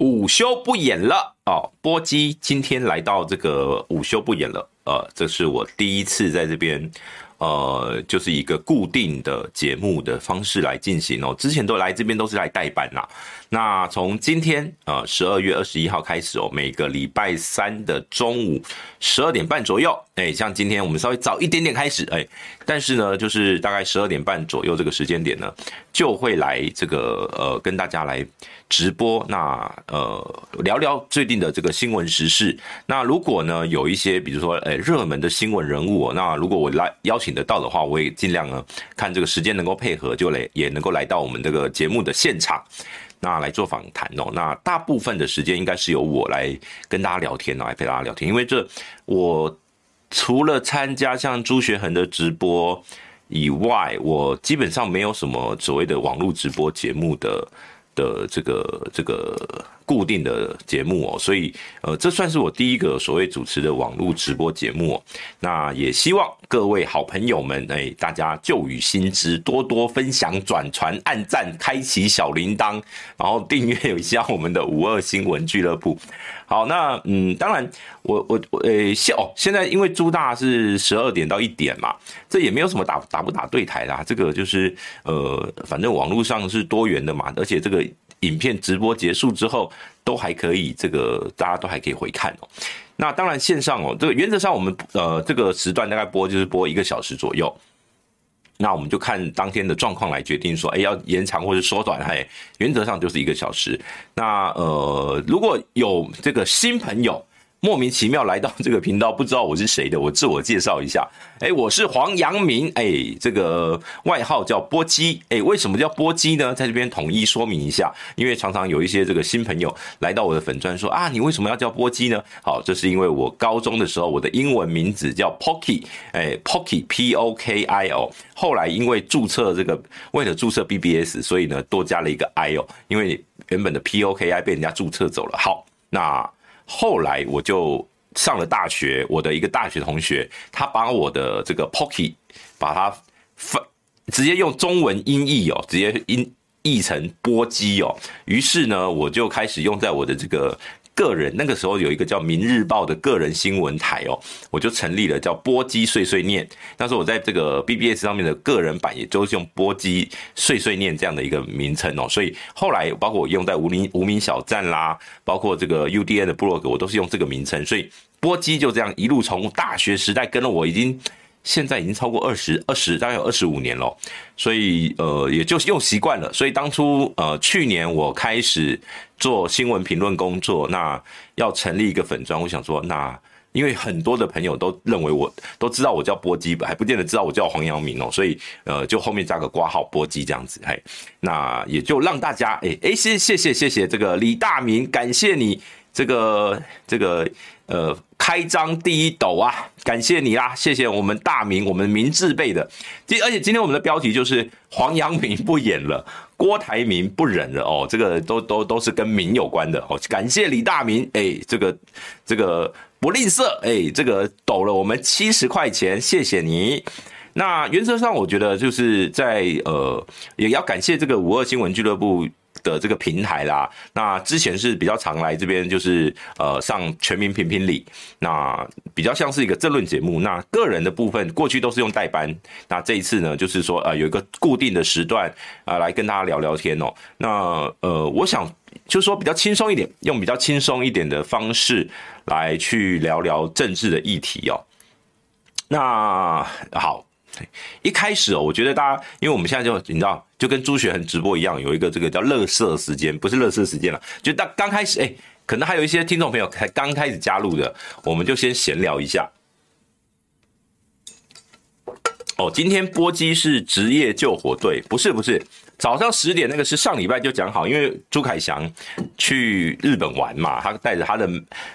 午休不演了。哦，波基今天来到这个午休不演了，呃，这是我第一次在这边，呃，就是一个固定的节目的方式来进行哦，之前都来这边都是来代班啦。那从今天呃十二月二十一号开始哦，每个礼拜三的中午十二点半左右，哎，像今天我们稍微早一点点开始，哎，但是呢，就是大概十二点半左右这个时间点呢，就会来这个呃跟大家来直播，那呃聊聊最近的这个新闻时事。那如果呢有一些比如说哎热门的新闻人物，那如果我来邀请得到的话，我也尽量呢看这个时间能够配合，就来也能够来到我们这个节目的现场。那来做访谈哦，那大部分的时间应该是由我来跟大家聊天哦，来陪大家聊天，因为这我除了参加像朱学恒的直播以外，我基本上没有什么所谓的网络直播节目的的这个这个。固定的节目哦，所以呃，这算是我第一个所谓主持的网络直播节目哦。那也希望各位好朋友们，哎，大家旧雨新知，多多分享、转传、按赞、开启小铃铛，然后订阅一下我们的五二新闻俱乐部。好，那嗯，当然我我我呃，现哦，现在因为朱大是十二点到一点嘛，这也没有什么打打不打对台啦。这个就是呃，反正网络上是多元的嘛，而且这个。影片直播结束之后，都还可以，这个大家都还可以回看哦。那当然线上哦，这个原则上我们呃这个时段大概播就是播一个小时左右。那我们就看当天的状况来决定说，哎，要延长或是缩短，哎，原则上就是一个小时。那呃，如果有这个新朋友。莫名其妙来到这个频道，不知道我是谁的，我自我介绍一下。哎，我是黄阳明，哎，这个外号叫波基。哎，为什么叫波基呢？在这边统一说明一下，因为常常有一些这个新朋友来到我的粉专说啊，你为什么要叫波基呢？好，这是因为我高中的时候我的英文名字叫 Pocky，哎，Pocky P O K I O，后来因为注册这个为了注册 BBS，所以呢多加了一个 I 哦，因为原本的 P O K I 被人家注册走了。好，那。后来我就上了大学，我的一个大学同学，他把我的这个 Pocky 把它翻，直接用中文音译哦，直接音译成波机哦，于是呢，我就开始用在我的这个。个人那个时候有一个叫《明日报》的个人新闻台哦，我就成立了叫波基碎碎念。那时候我在这个 BBS 上面的个人版，也就是用波基碎碎念这样的一个名称哦。所以后来包括我用在无名无名小站啦，包括这个 UDN 的部落格，我都是用这个名称。所以波基就这样一路从大学时代跟了我，已经现在已经超过二十二十，大概有二十五年了。所以呃，也就是用习惯了。所以当初呃，去年我开始。做新闻评论工作，那要成立一个粉专，我想说，那因为很多的朋友都认为我都知道我叫波基，还不见得知道我叫黄阳明哦，所以呃，就后面加个括号波基这样子，嘿，那也就让大家，哎哎，谢谢谢谢谢这个李大明，感谢你这个这个呃开张第一斗啊，感谢你啦，谢谢我们大明，我们明字辈的，今而且今天我们的标题就是黄阳明不演了。郭台铭不忍了哦，这个都都都是跟明有关的哦。感谢李大明，哎，这个这个不吝啬，哎，这个抖了我们七十块钱，谢谢你。那原则上，我觉得就是在呃，也要感谢这个五二新闻俱乐部。的这个平台啦，那之前是比较常来这边，就是呃上全民评评理，那比较像是一个政论节目。那个人的部分过去都是用代班，那这一次呢，就是说呃有一个固定的时段啊、呃，来跟大家聊聊天哦。那呃，我想就是说比较轻松一点，用比较轻松一点的方式来去聊聊政治的议题哦。那好。一开始哦，我觉得大家，因为我们现在就你知道，就跟朱学恒直播一样，有一个这个叫“乐色时间”，不是“乐色时间”了。就当刚开始，哎，可能还有一些听众朋友才刚开始加入的，我们就先闲聊一下。哦，今天波基是职业救火队，不是不是。早上十点那个是上礼拜就讲好，因为朱凯翔去日本玩嘛，他带着他的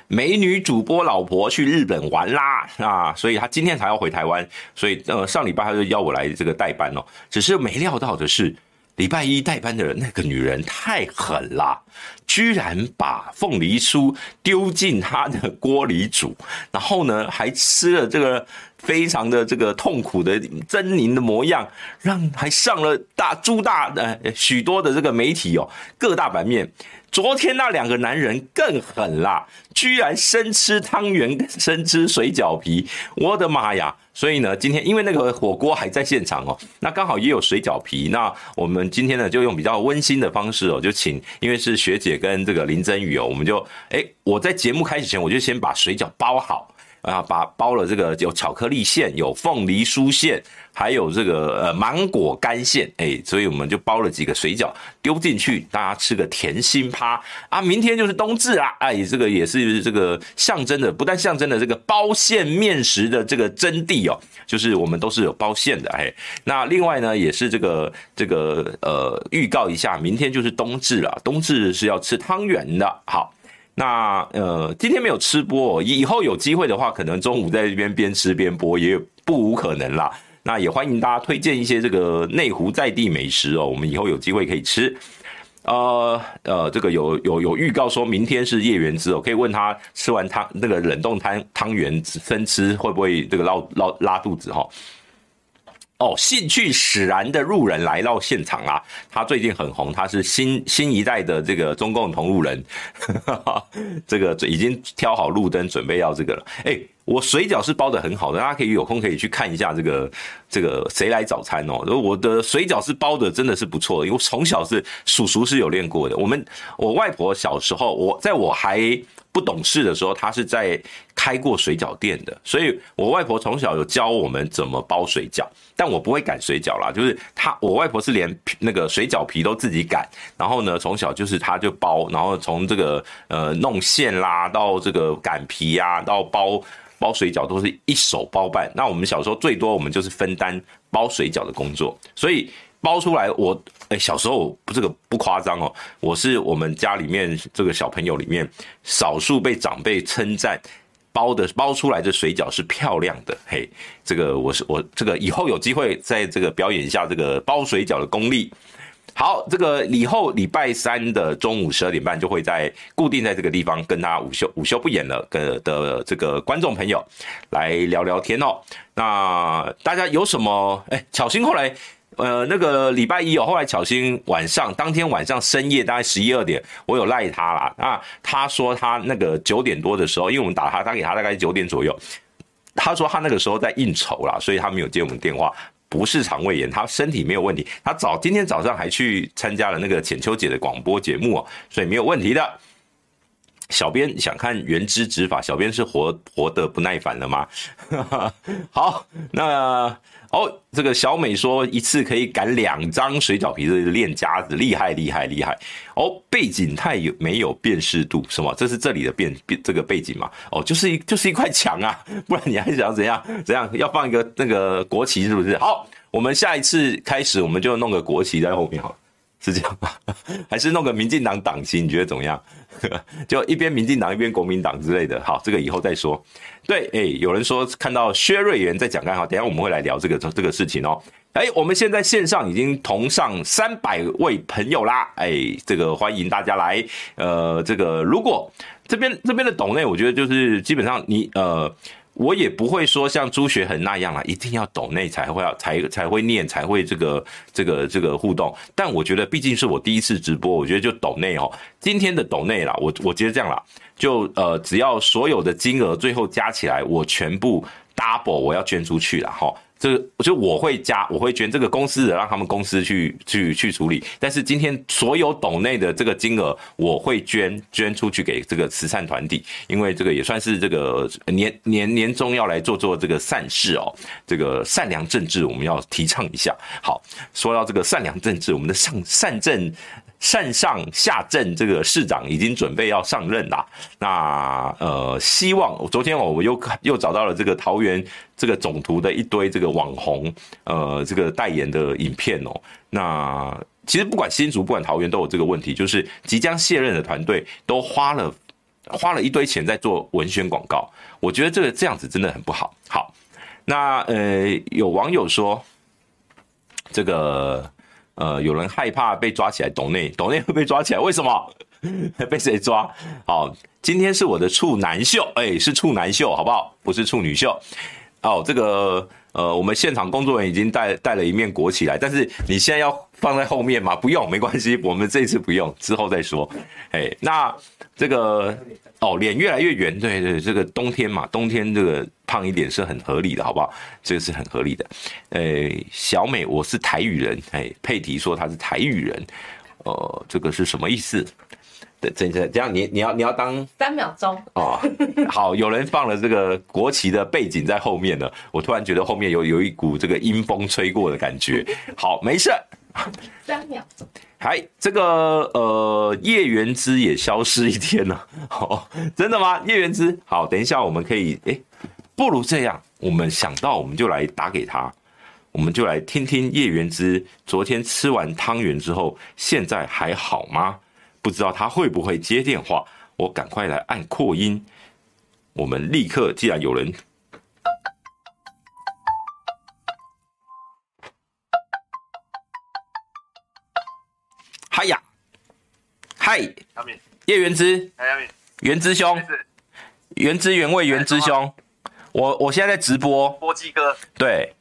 美女主播老婆去日本玩啦啊，所以他今天才要回台湾，所以呃上礼拜他就邀我来这个代班哦，只是没料到的是礼拜一代班的那个女人太狠了，居然把凤梨酥丢进他的锅里煮，然后呢还吃了这个非常的这个痛苦的狰狞的模样，让还上了大诸大呃许多的这个媒体哦，各大版面。昨天那两个男人更狠啦，居然生吃汤圆，生吃水饺皮，我的妈呀！所以呢，今天因为那个火锅还在现场哦，那刚好也有水饺皮，那我们今天呢就用比较温馨的方式哦，就请因为是学姐跟这个林真雨哦，我们就哎，我在节目开始前我就先把水饺包好。啊，把包了这个有巧克力馅，有凤梨酥馅，还有这个呃芒果干馅，哎，所以我们就包了几个水饺丢进去，大家吃个甜心趴啊！明天就是冬至啦，哎，这个也是这个象征的，不但象征的这个包馅面食的这个真谛哦，就是我们都是有包馅的，哎，那另外呢，也是这个这个呃预告一下，明天就是冬至了，冬至是要吃汤圆的，好。那呃，今天没有吃播，以后有机会的话，可能中午在这边边吃边播，也不无可能啦。那也欢迎大家推荐一些这个内湖在地美食哦，我们以后有机会可以吃。呃呃，这个有有有预告说明天是叶元之哦，可以问他吃完汤那个冷冻汤汤圆生吃会不会这个拉拉拉肚子哈？哦，哦兴趣使然的路人来到现场啦！他最近很红，他是新新一代的这个中共同路人，这个已经挑好路灯，准备要这个了。哎，我水饺是包得很好的，大家可以有空可以去看一下这个这个谁来早餐哦。我的水饺是包的真的是不错，因为从小是叔叔是有练过的。我们我外婆小时候，我在我还。不懂事的时候，他是在开过水饺店的，所以我外婆从小有教我们怎么包水饺，但我不会擀水饺啦，就是他，我外婆是连那个水饺皮都自己擀，然后呢，从小就是他就包，然后从这个呃弄馅啦，到这个擀皮呀，到包包水饺都是一手包办。那我们小时候最多我们就是分担包水饺的工作，所以。包出来，我哎，小时候不这个不夸张哦，我是我们家里面这个小朋友里面少数被长辈称赞包的包出来的水饺是漂亮的。嘿，这个我是我这个以后有机会在这个表演一下这个包水饺的功力。好，这个以后礼拜三的中午十二点半就会在固定在这个地方跟大家午休午休不演了的的这个观众朋友来聊聊天哦。那大家有什么哎，巧心后来。呃，那个礼拜一哦，后来巧芯晚上当天晚上深夜大概十一二点，我有赖他啦。啊，他说他那个九点多的时候，因为我们打他，打给他大概九点左右，他说他那个时候在应酬啦，所以他没有接我们电话，不是肠胃炎，他身体没有问题。他早今天早上还去参加了那个浅秋姐的广播节目哦，所以没有问题的。小编想看原汁执法，小编是活活得不耐烦了吗？好，那。哦，这个小美说一次可以擀两张水饺皮，这是练家子，厉害厉害厉害。哦，背景太有没有辨识度？什么？这是这里的变变这个背景吗？哦，就是一就是一块墙啊，不然你还想怎样怎样？要放一个那个国旗是不是？好，我们下一次开始我们就弄个国旗在后面好了。是这样吗？还是弄个民进党党旗？你觉得怎么样？就一边民进党一边国民党之类的。好，这个以后再说。对，哎，有人说看到薛瑞元在讲干哈，等下我们会来聊这个这个事情哦。哎，我们现在线上已经同上三百位朋友啦。哎，这个欢迎大家来。呃，这个如果这边这边的岛内，我觉得就是基本上你呃。我也不会说像朱学恒那样啊，一定要抖内才会要才才会念才会这个这个这个互动。但我觉得毕竟是我第一次直播，我觉得就抖内哦。今天的抖内啦，我我觉得这样啦，就呃只要所有的金额最后加起来，我全部 double 我要捐出去了哈。这个就我会加，我会捐这个公司的，让他们公司去去去处理。但是今天所有斗内的这个金额，我会捐捐出去给这个慈善团体，因为这个也算是这个年年年终要来做做这个善事哦。这个善良政治我们要提倡一下。好，说到这个善良政治，我们的善善政。善上下镇这个市长已经准备要上任啦。那呃，希望昨天我我又又找到了这个桃园这个总图的一堆这个网红呃这个代言的影片哦。那其实不管新竹不管桃园都有这个问题，就是即将卸任的团队都花了花了一堆钱在做文宣广告。我觉得这个这样子真的很不好。好，那呃有网友说这个。呃，有人害怕被抓起来，抖内抖内会被抓起来，为什么？被谁抓？好，今天是我的处男秀，哎、是处男秀，好不好？不是处女秀。哦，这个呃，我们现场工作人员已经带带了一面国旗来，但是你现在要放在后面吗？不用，没关系，我们这次不用，之后再说。哎，那这个哦，脸越来越圆，对对，这个冬天嘛，冬天这个胖一点是很合理的，好不好？这个是很合理的。哎，小美，我是台语人，哎，佩提说他是台语人，呃，这个是什么意思？这这这样你你要你要当三秒钟哦，好，有人放了这个国旗的背景在后面了，我突然觉得后面有有一股这个阴风吹过的感觉。好，没事。三秒钟。嗨，这个呃叶元之也消失一天了。哦，真的吗？叶元之，好，等一下我们可以，哎，不如这样，我们想到我们就来打给他，我们就来听听叶元之昨天吃完汤圆之后，现在还好吗？不知道他会不会接电话，我赶快来按扩音。我们立刻，既然有人，嗨，叶元之，元之兄，原汁原味原之兄，我我现在在直播，波基哥，对。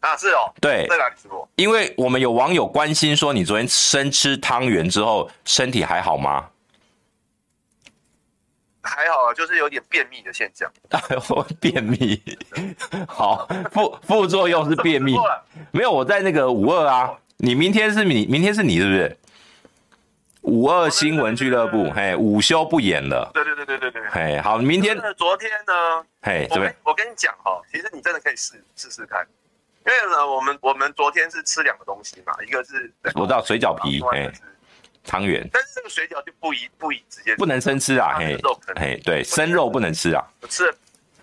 啊，是哦，对，在哪里直播？因为我们有网友关心说，你昨天生吃汤圆之后，身体还好吗？还好啊，就是有点便秘的现象。便秘，好，副副作用是便秘。没有，我在那个五二啊。你明天是你，明天是你是不是？五二新闻俱乐部，嘿，午休不演了。对对对对对对。嘿，好，明天。昨天呢？嘿，我跟我跟你讲哈，其实你真的可以试试试看。因为呢，我们我们昨天是吃两个东西嘛，一个是我知道水饺皮，哎，汤圆，但是这个水饺就不宜不宜直接不能生吃啊，嘿，嘿，对，生肉不能吃啊，我吃了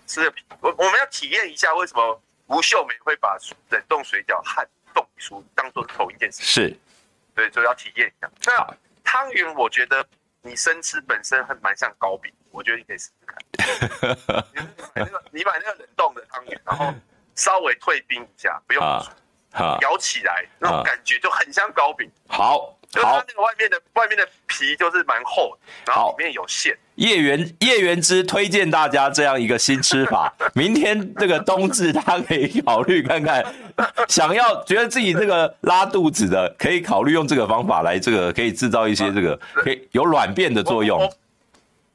吃了皮，我我们要体验一下为什么吴秀梅会把冷冻水饺和冻书当做同一件事，是，对，就要体验一下。那汤圆，我觉得你生吃本身还蛮像糕饼，我觉得你可以试试看，你买那个你买那个冷冻的汤圆，然后。稍微退冰一下，不用咬起来，那种感觉就很像糕饼。好，就是它那个外面的外面的皮就是蛮厚，然后里面有馅。叶元叶元之推荐大家这样一个新吃法，明天这个冬至他可以考虑看看，想要觉得自己这个拉肚子的，可以考虑用这个方法来这个可以制造一些这个可以有软便的作用。我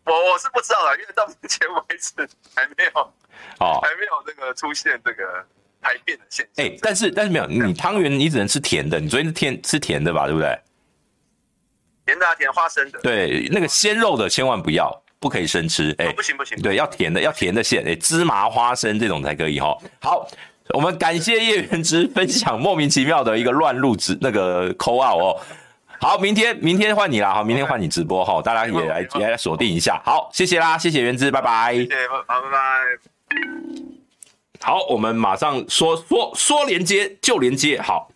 我，我是不知道啦，因为到目前为止还没有。哦，还没有这个出现这个排便的现象。哎、欸，但是但是没有，你汤圆你只能吃甜的。你昨天是甜吃甜的吧？对不对？甜的、啊，甜花生的。对，那个鲜肉的千万不要，不可以生吃。哎、欸哦，不行不行。对，要甜的，要甜的馅。哎、欸，芝麻花生这种才可以哈。好，我们感谢叶元之分享莫名其妙的一个乱入直那个 call out 哦。好，明天明天换你啦。好，明天换你直播哈，大家也来也来锁定一下。好，谢谢啦，谢谢元之，拜拜。谢谢，好，拜拜。好，我们马上说说说连接就连接。好，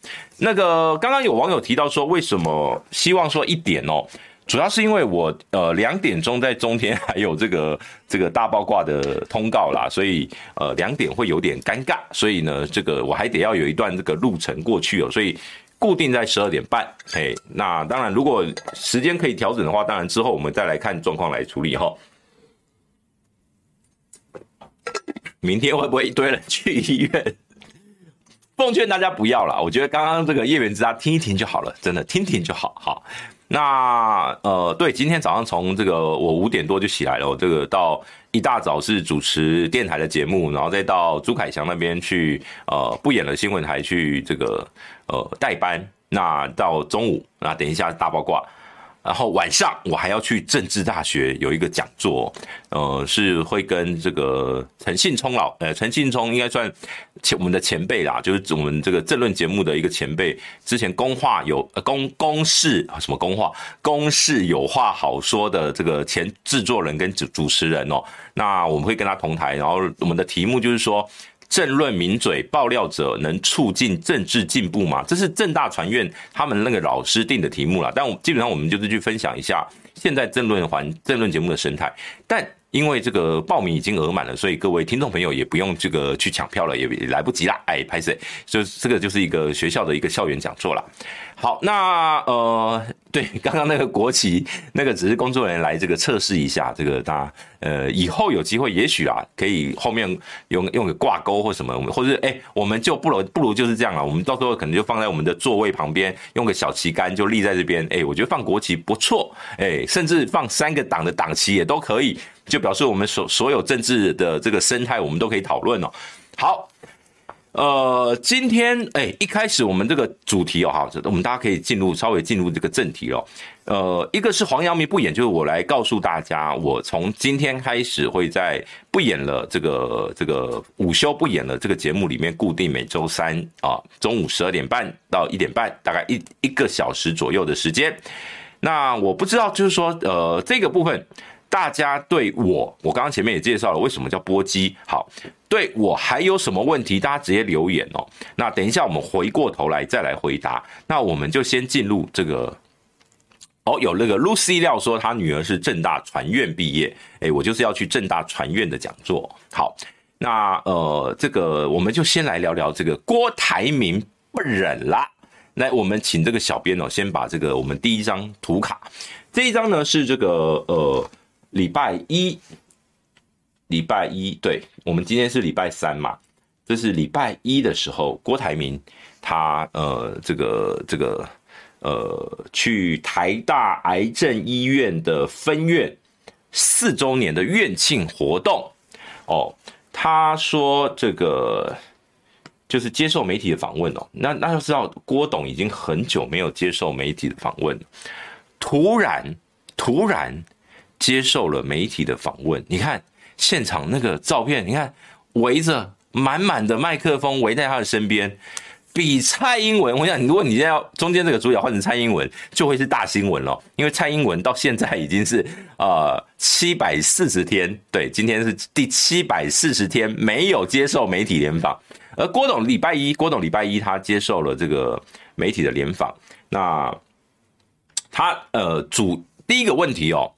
那个刚刚有网友提到说，为什么希望说一点哦？主要是因为我呃两点钟在中天还有这个 这个大爆卦的通告啦，所以呃两点会有点尴尬，所以呢这个我还得要有一段这个路程过去哦，所以固定在十二点半。嘿，那当然如果时间可以调整的话，当然之后我们再来看状况来处理哈。明天会不会一堆人去医院？奉劝大家不要啦，我觉得刚刚这个叶元之啊听一听就好了，真的听听就好。好，那呃，对，今天早上从这个我五点多就起来了，我这个到一大早是主持电台的节目，然后再到朱凯翔那边去呃不演了新闻台去这个呃代班，那到中午那等一下大爆卦。然后晚上我还要去政治大学有一个讲座，呃，是会跟这个陈信聪老，呃，陈信聪应该算前我们的前辈啦，就是我们这个政论节目的一个前辈，之前公话有呃公公事什么公话公事有话好说的这个前制作人跟主主持人哦，那我们会跟他同台，然后我们的题目就是说。政论名嘴爆料者能促进政治进步吗？这是正大传院他们那个老师定的题目了。但我基本上我们就是去分享一下现在政论环政论节目的生态。但因为这个报名已经额满了，所以各位听众朋友也不用这个去抢票了，也也来不及啦。哎，拍谢，就这个就是一个学校的一个校园讲座啦。好，那呃，对，刚刚那个国旗，那个只是工作人员来这个测试一下，这个大家呃以后有机会，也许啊可以后面用用个挂钩或什么，或者哎、我们就不如不如就是这样啊，我们到时候可能就放在我们的座位旁边，用个小旗杆就立在这边，哎、我觉得放国旗不错，哎、甚至放三个党的党旗也都可以，就表示我们所所有政治的这个生态，我们都可以讨论哦。好。呃，今天哎、一开始我们这个主题哦，哈，我们大家可以进入稍微进入这个正题哦。呃，一个是黄阳明不演，就是我来告诉大家，我从今天开始会在不演了这个这个午休不演了这个节目里面，固定每周三啊中午十二点半到一点半，大概一一个小时左右的时间。那我不知道，就是说呃这个部分。大家对我，我刚刚前面也介绍了为什么叫播机。好，对我还有什么问题，大家直接留言哦。那等一下我们回过头来再来回答。那我们就先进入这个。哦，有那个 Lucy 料说她女儿是正大传院毕业，诶，我就是要去正大传院的讲座。好，那呃，这个我们就先来聊聊这个郭台铭不忍啦。来，我们请这个小编哦，先把这个我们第一张图卡，这一张呢是这个呃。礼拜一，礼拜一，对，我们今天是礼拜三嘛，这是礼拜一的时候，郭台铭他呃这个这个呃去台大癌症医院的分院四周年的院庆活动哦，他说这个就是接受媒体的访问哦，那那要知道郭董已经很久没有接受媒体的访问，突然突然。接受了媒体的访问，你看现场那个照片，你看围着满满的麦克风围在他的身边，比蔡英文，我想如果你现在要中间这个主角换成蔡英文，就会是大新闻了，因为蔡英文到现在已经是 呃七百四十天，对，今天是第七百四十天没有接受媒体联访，而郭董礼拜一，郭董礼拜一他接受了这个媒体的联访，那他呃主第一个问题哦。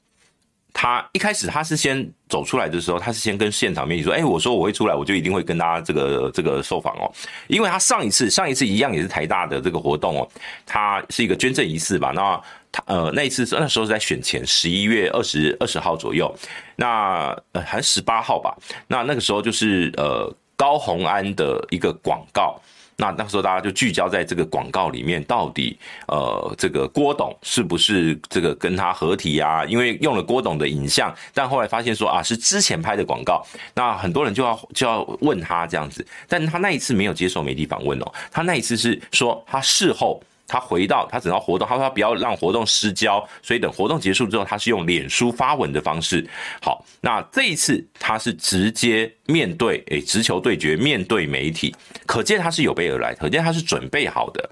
他一开始他是先走出来的时候，他是先跟现场媒体说：“哎，我说我会出来，我就一定会跟大家这个这个受访哦。”因为他上一次上一次一样也是台大的这个活动哦，他是一个捐赠仪式吧？那他呃那一次那时候是在选前十一月二十二十号左右，那呃还是十八号吧？那那个时候就是呃高虹安的一个广告。那那时候大家就聚焦在这个广告里面，到底呃这个郭董是不是这个跟他合体呀？因为用了郭董的影像，但后来发现说啊是之前拍的广告，那很多人就要就要问他这样子，但他那一次没有接受媒体访问哦，他那一次是说他事后。他回到他只要活动，他说他不要让活动失焦，所以等活动结束之后，他是用脸书发文的方式。好，那这一次他是直接面对，诶，直球对决，面对媒体，可见他是有备而来，可见他是准备好的。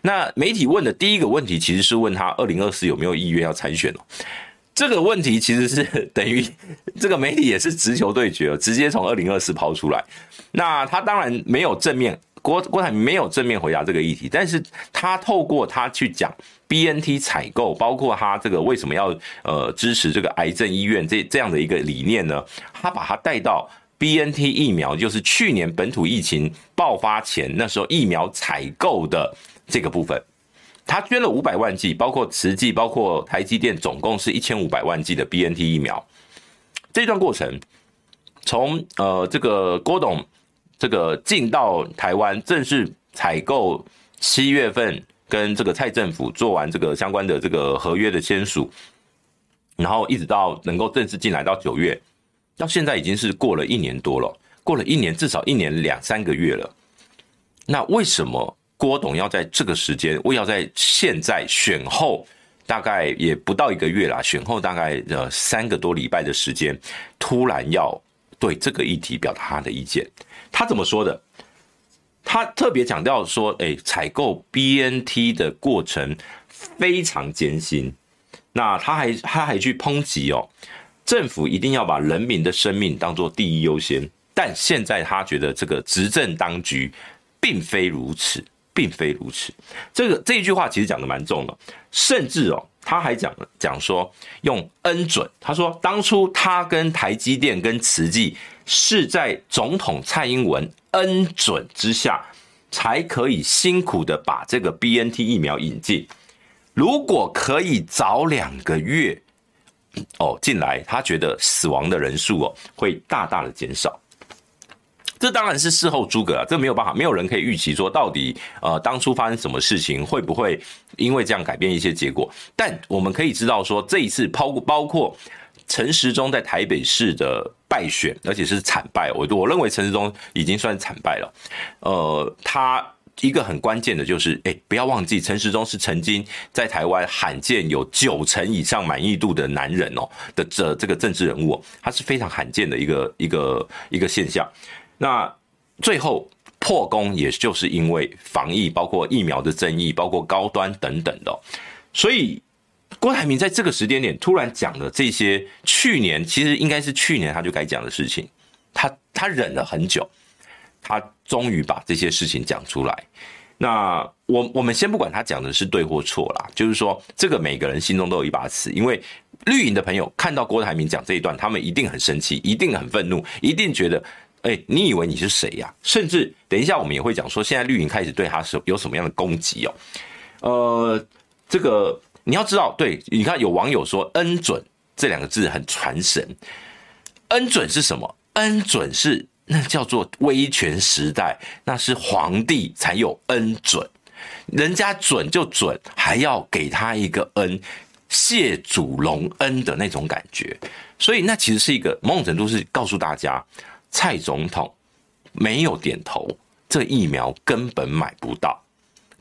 那媒体问的第一个问题，其实是问他二零二四有没有意愿要参选哦。这个问题其实是等于 这个媒体也是直球对决，直接从二零二四抛出来。那他当然没有正面。郭郭台铭没有正面回答这个议题，但是他透过他去讲 BNT 采购，包括他这个为什么要呃支持这个癌症医院这这样的一个理念呢？他把他带到 BNT 疫苗，就是去年本土疫情爆发前那时候疫苗采购的这个部分，他捐了五百万剂，包括慈济，包括台积电，总共是一千五百万剂的 BNT 疫苗。这段过程，从呃这个郭董。这个进到台湾正式采购，七月份跟这个蔡政府做完这个相关的这个合约的签署，然后一直到能够正式进来到九月，到现在已经是过了一年多了，过了一年至少一年两三个月了。那为什么郭董要在这个时间，我要在现在选后大概也不到一个月啦，选后大概呃三个多礼拜的时间，突然要对这个议题表达他的意见？他怎么说的？他特别强调说：“哎，采购 BNT 的过程非常艰辛。那他还他还去抨击哦，政府一定要把人民的生命当做第一优先。但现在他觉得这个执政当局并非如此，并非如此。这个这一句话其实讲的蛮重的，甚至哦，他还讲讲说用恩准。他说当初他跟台积电跟慈济。”是在总统蔡英文恩准之下，才可以辛苦的把这个 BNT 疫苗引进。如果可以早两个月哦进来，他觉得死亡的人数哦会大大的减少。这当然是事后诸葛啊，这没有办法，没有人可以预期说到底呃当初发生什么事情，会不会因为这样改变一些结果。但我们可以知道说，这一次包包括陈时中在台北市的败选，而且是惨败，我我认为陈时中已经算惨败了。呃，他。一个很关键的就是，哎，不要忘记，陈时中是曾经在台湾罕见有九成以上满意度的男人哦的这这个政治人物，他是非常罕见的一个一个一个现象。那最后破功，也就是因为防疫，包括疫苗的争议，包括高端等等的。所以郭台铭在这个时间点突然讲了这些，去年其实应该是去年他就该讲的事情，他他忍了很久。他终于把这些事情讲出来。那我我们先不管他讲的是对或错啦，就是说这个每个人心中都有一把尺。因为绿营的朋友看到郭台铭讲这一段，他们一定很生气，一定很愤怒，一定觉得，哎，你以为你是谁呀？甚至等一下我们也会讲说，现在绿营开始对他是有什么样的攻击哦。呃，这个你要知道，对，你看有网友说“恩准”这两个字很传神，“恩准”是什么？“恩准”是。那叫做威权时代，那是皇帝才有恩准，人家准就准，还要给他一个恩，谢主隆恩的那种感觉。所以那其实是一个某种程度是告诉大家，蔡总统没有点头，这疫苗根本买不到，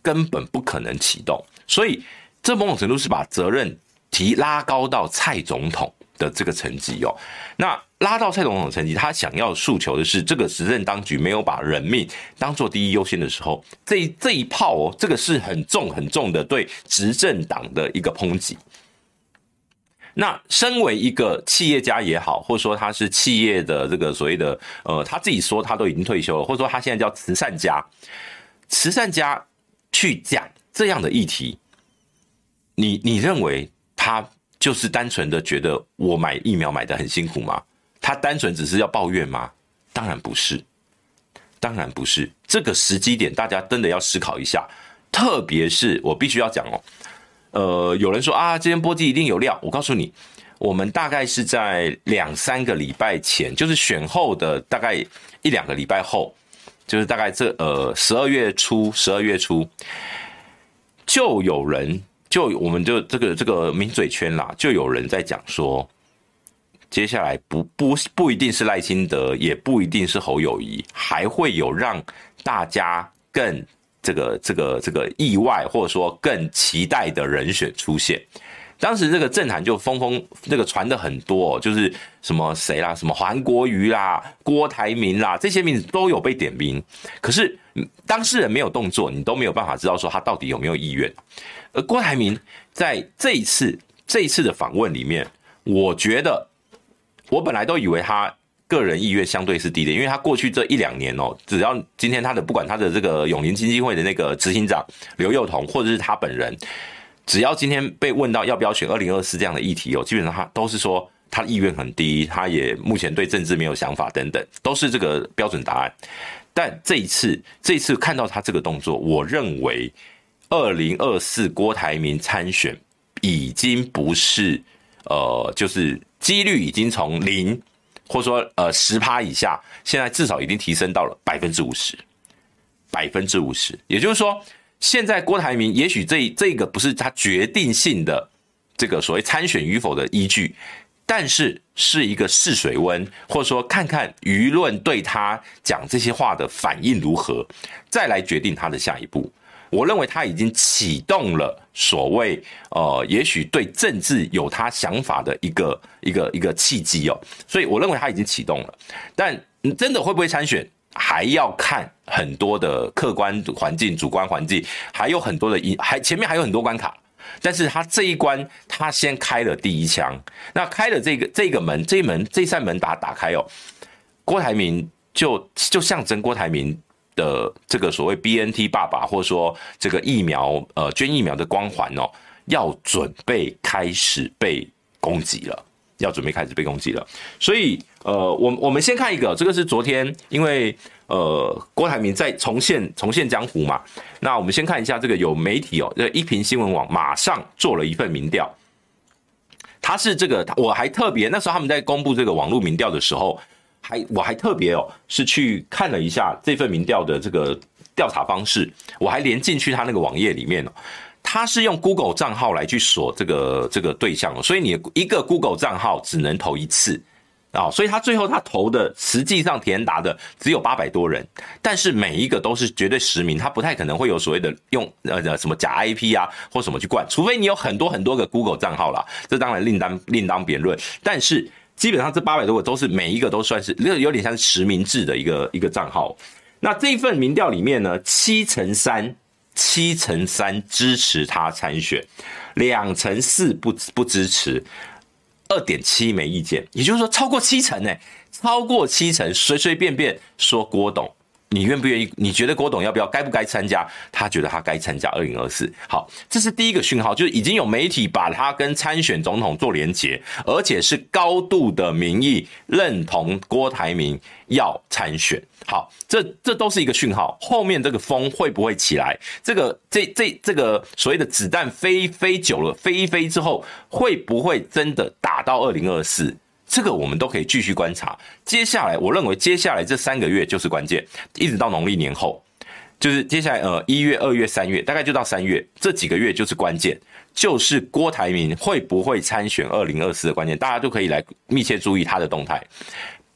根本不可能启动。所以这某种程度是把责任提拉高到蔡总统的这个层级哦。那。拉到蔡总统的成绩，他想要诉求的是这个时任当局没有把人命当做第一优先的时候，这这一炮哦，这个是很重很重的对执政党的一个抨击。那身为一个企业家也好，或者说他是企业的这个所谓的呃，他自己说他都已经退休了，或者说他现在叫慈善家，慈善家去讲这样的议题，你你认为他就是单纯的觉得我买疫苗买的很辛苦吗？他单纯只是要抱怨吗？当然不是，当然不是。这个时机点，大家真的要思考一下。特别是我必须要讲哦，呃，有人说啊，今天波基一定有料。我告诉你，我们大概是在两三个礼拜前，就是选后的大概一两个礼拜后，就是大概这呃十二月初，十二月初就有人就我们就这个这个名嘴圈啦，就有人在讲说。接下来不不不一定是赖清德，也不一定是侯友谊，还会有让大家更这个这个这个意外，或者说更期待的人选出现。当时这个政坛就风风这个传的很多，就是什么谁啦，什么韩国瑜啦、郭台铭啦，这些名字都有被点名。可是当事人没有动作，你都没有办法知道说他到底有没有意愿。而郭台铭在这一次这一次的访问里面，我觉得。我本来都以为他个人意愿相对是低的，因为他过去这一两年哦，只要今天他的不管他的这个永龄基金会的那个执行长刘幼彤，或者是他本人，只要今天被问到要不要选二零二四这样的议题哦，基本上他都是说他意愿很低，他也目前对政治没有想法等等，都是这个标准答案。但这一次，这一次看到他这个动作，我认为二零二四郭台铭参选已经不是呃，就是。几率已经从零，或者说呃十趴以下，现在至少已经提升到了百分之五十，百分之五十。也就是说，现在郭台铭也许这这个不是他决定性的这个所谓参选与否的依据，但是是一个试水温，或者说看看舆论对他讲这些话的反应如何，再来决定他的下一步。我认为他已经启动了所谓呃，也许对政治有他想法的一个一个一个契机哦，所以我认为他已经启动了。但真的会不会参选，还要看很多的客观环境、主观环境，还有很多的因，还前面还有很多关卡。但是他这一关，他先开了第一枪，那开了这个这个门，这一门这扇门把它打开哦，郭台铭就就象征郭台铭。的这个所谓 BNT 爸爸，或者说这个疫苗呃捐疫苗的光环哦，要准备开始被攻击了，要准备开始被攻击了。所以呃，我我们先看一个，这个是昨天，因为呃郭台铭在重现重现江湖嘛，那我们先看一下这个有媒体哦，这一屏新闻网马上做了一份民调，他是这个我还特别那时候他们在公布这个网络民调的时候，还我还特别哦是去看了一下这份民调的这个调查方式，我还连进去他那个网页里面哦。他是用 Google 账号来去锁这个这个对象，所以你一个 Google 账号只能投一次啊，所以他最后他投的实际上填答的只有八百多人，但是每一个都是绝对实名，他不太可能会有所谓的用呃什么假 IP 啊或什么去灌，除非你有很多很多个 Google 账号啦，这当然另当另当别论。但是基本上这八百多个都是每一个都算是有有点像实名制的一个一个账号。那这一份民调里面呢，七成三。七成三支持他参选，两成四不不支持，二点七没意见，也就是说超过七成呢，超过七成随随便便说郭董。你愿不愿意？你觉得郭董要不要？该不该参加？他觉得他该参加二零二四。好，这是第一个讯号，就是已经有媒体把他跟参选总统做连结，而且是高度的民意认同郭台铭要参选。好，这这都是一个讯号。后面这个风会不会起来？这个这这这个所谓的子弹飞飞久了，飞一飞之后，会不会真的打到二零二四？这个我们都可以继续观察。接下来，我认为接下来这三个月就是关键，一直到农历年后，就是接下来呃一月、二月、三月，大概就到三月这几个月就是关键，就是郭台铭会不会参选二零二四的关键，大家都可以来密切注意他的动态。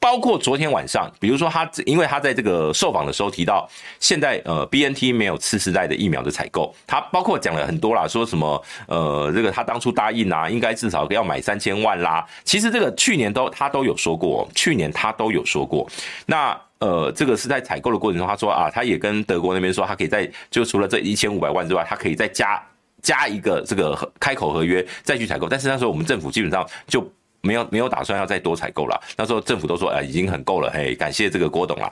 包括昨天晚上，比如说他，因为他在这个受访的时候提到，现在呃 BNT 没有次世代的疫苗的采购，他包括讲了很多啦，说什么呃这个他当初答应啊，应该至少要买三千万啦。其实这个去年都他都有说过，去年他都有说过。那呃这个是在采购的过程中，他说啊，他也跟德国那边说，他可以在就除了这一千五百万之外，他可以再加加一个这个开口合约再去采购。但是那时候我们政府基本上就。没有没有打算要再多采购了，那时候政府都说，哎，已经很够了，嘿，感谢这个郭董了，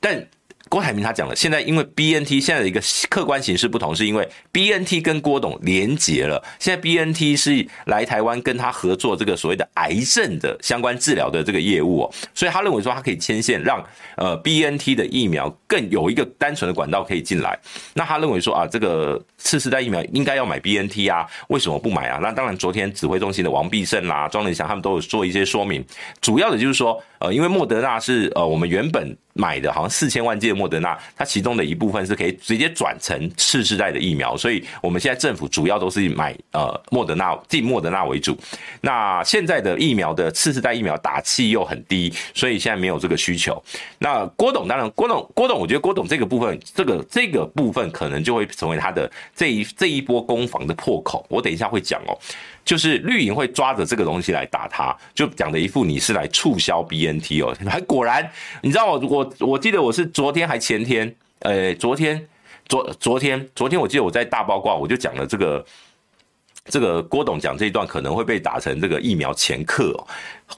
但。郭台铭他讲了，现在因为 BNT 现在的一个客观形势不同，是因为 BNT 跟郭董连结了。现在 BNT 是来台湾跟他合作这个所谓的癌症的相关治疗的这个业务哦，所以他认为说他可以牵线，让呃 BNT 的疫苗更有一个单纯的管道可以进来。那他认为说啊，这个次世代疫苗应该要买 BNT 啊，为什么不买啊？那当然，昨天指挥中心的王必胜啦、庄人祥他们都有做一些说明，主要的就是说，呃，因为莫德纳是呃我们原本。买的好像四千万剂的莫德纳，它其中的一部分是可以直接转成次世代的疫苗，所以我们现在政府主要都是买呃莫德纳进莫德纳为主。那现在的疫苗的次世代疫苗打气又很低，所以现在没有这个需求。那郭董当然，郭董郭董，我觉得郭董这个部分，这个这个部分可能就会成为他的这一这一波攻防的破口。我等一下会讲哦。就是绿营会抓着这个东西来打他，就讲的一副你是来促销 BNT 哦，还 果然，你知道我我我记得我是昨天还前天，呃，昨天昨昨天昨天我记得我在大八卦我就讲了这个这个郭董讲这一段可能会被打成这个疫苗前客哦，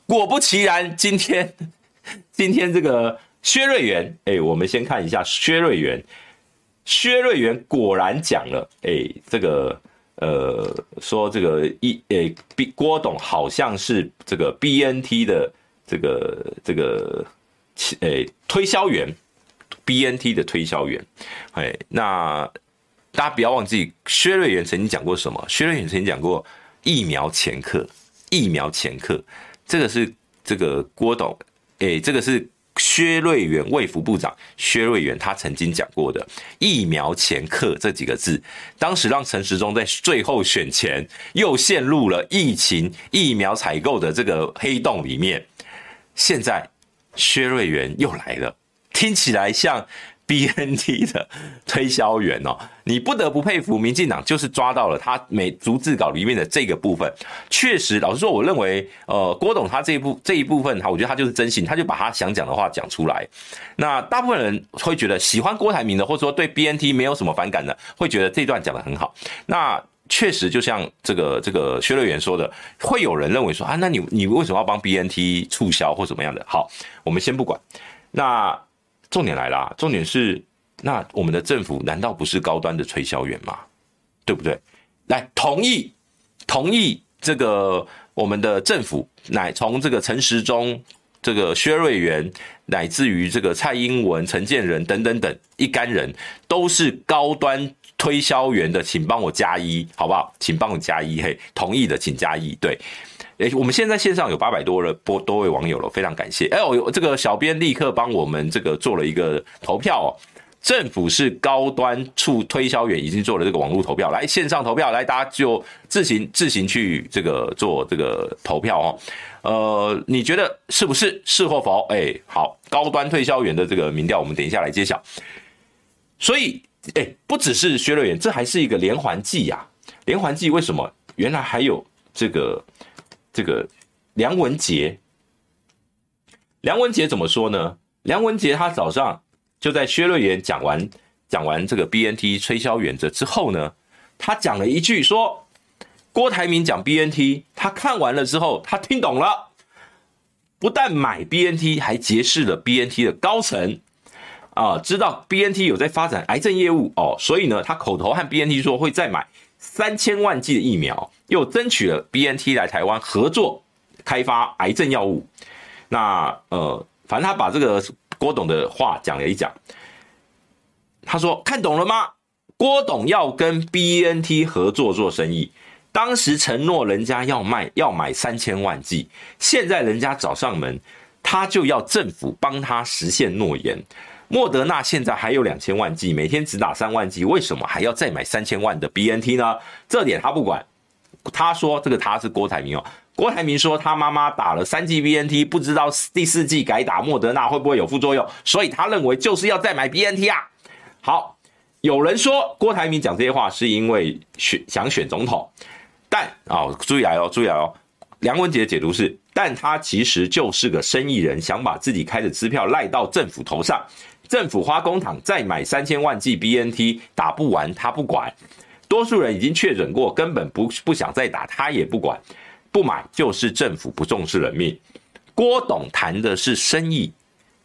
果不其然，今天 今天这个薛瑞元，哎，我们先看一下薛瑞元，薛瑞元果然讲了，哎，这个。呃，说这个一诶，B 郭董好像是这个 BNT 的这个这个诶推销员，BNT 的推销员，哎，那大家不要忘记，薛瑞元曾经讲过什么？薛瑞元曾经讲过疫苗前客，疫苗前客，这个是这个郭董，诶，这个是。薛瑞元卫福部长薛瑞元他曾经讲过的“疫苗前客”这几个字，当时让陈时中在最后选前又陷入了疫情疫苗采购的这个黑洞里面。现在薛瑞元又来了，听起来像。BNT 的推销员哦，你不得不佩服民进党，就是抓到了他每逐字稿里面的这个部分。确实，老实说，我认为，呃，郭董他这一部这一部分，他我觉得他就是真心，他就把他想讲的话讲出来。那大部分人会觉得喜欢郭台铭的，或者说对 BNT 没有什么反感的，会觉得这段讲得很好。那确实，就像这个这个薛瑞元说的，会有人认为说啊，那你你为什么要帮 BNT 促销或怎么样的？好，我们先不管。那。重点来了，重点是，那我们的政府难道不是高端的推销员吗？对不对？来，同意，同意这个我们的政府，乃从这个陈时中这个薛瑞元，乃至于这个蔡英文、陈建仁等等等一干人，都是高端推销员的，请帮我加一，好不好？请帮我加一，嘿，同意的请加一，对。诶，我们现在线上有八百多人，多多位网友了，非常感谢。哎，我这个小编立刻帮我们这个做了一个投票哦。政府是高端处推销员，已经做了这个网络投票，来线上投票，来大家就自行自行去这个做这个投票哦。呃，你觉得是不是是或否？哎，好，高端推销员的这个民调，我们等一下来揭晓。所以，哎，不只是薛瑞元，这还是一个连环计呀。连环计为什么？原来还有这个。这个梁文杰，梁文杰怎么说呢？梁文杰他早上就在薛瑞元讲完讲完这个 BNT 吹销原则之后呢，他讲了一句说，郭台铭讲 BNT，他看完了之后他听懂了，不但买 BNT，还结识了 BNT 的高层啊，知道 BNT 有在发展癌症业务哦，所以呢，他口头和 BNT 说会再买。三千万剂的疫苗，又争取了 BNT 来台湾合作开发癌症药物。那呃，反正他把这个郭董的话讲了一讲。他说：“看懂了吗？郭董要跟 BNT 合作做生意，当时承诺人家要卖要买三千万剂，现在人家找上门，他就要政府帮他实现诺言。”莫德纳现在还有两千万剂，每天只打三万剂，为什么还要再买三千万的 BNT 呢？这点他不管。他说这个他是郭台铭哦，郭台铭说他妈妈打了三剂 BNT，不知道第四剂改打莫德纳会不会有副作用，所以他认为就是要再买 BNT 啊。好，有人说郭台铭讲这些话是因为选想选总统，但啊、哦，注意来哦，注意来哦，梁文杰的解读是，但他其实就是个生意人，想把自己开的支票赖到政府头上。政府花公帑再买三千万剂 BNT 打不完，他不管。多数人已经确诊过，根本不不想再打，他也不管。不买就是政府不重视人命。郭董谈的是生意，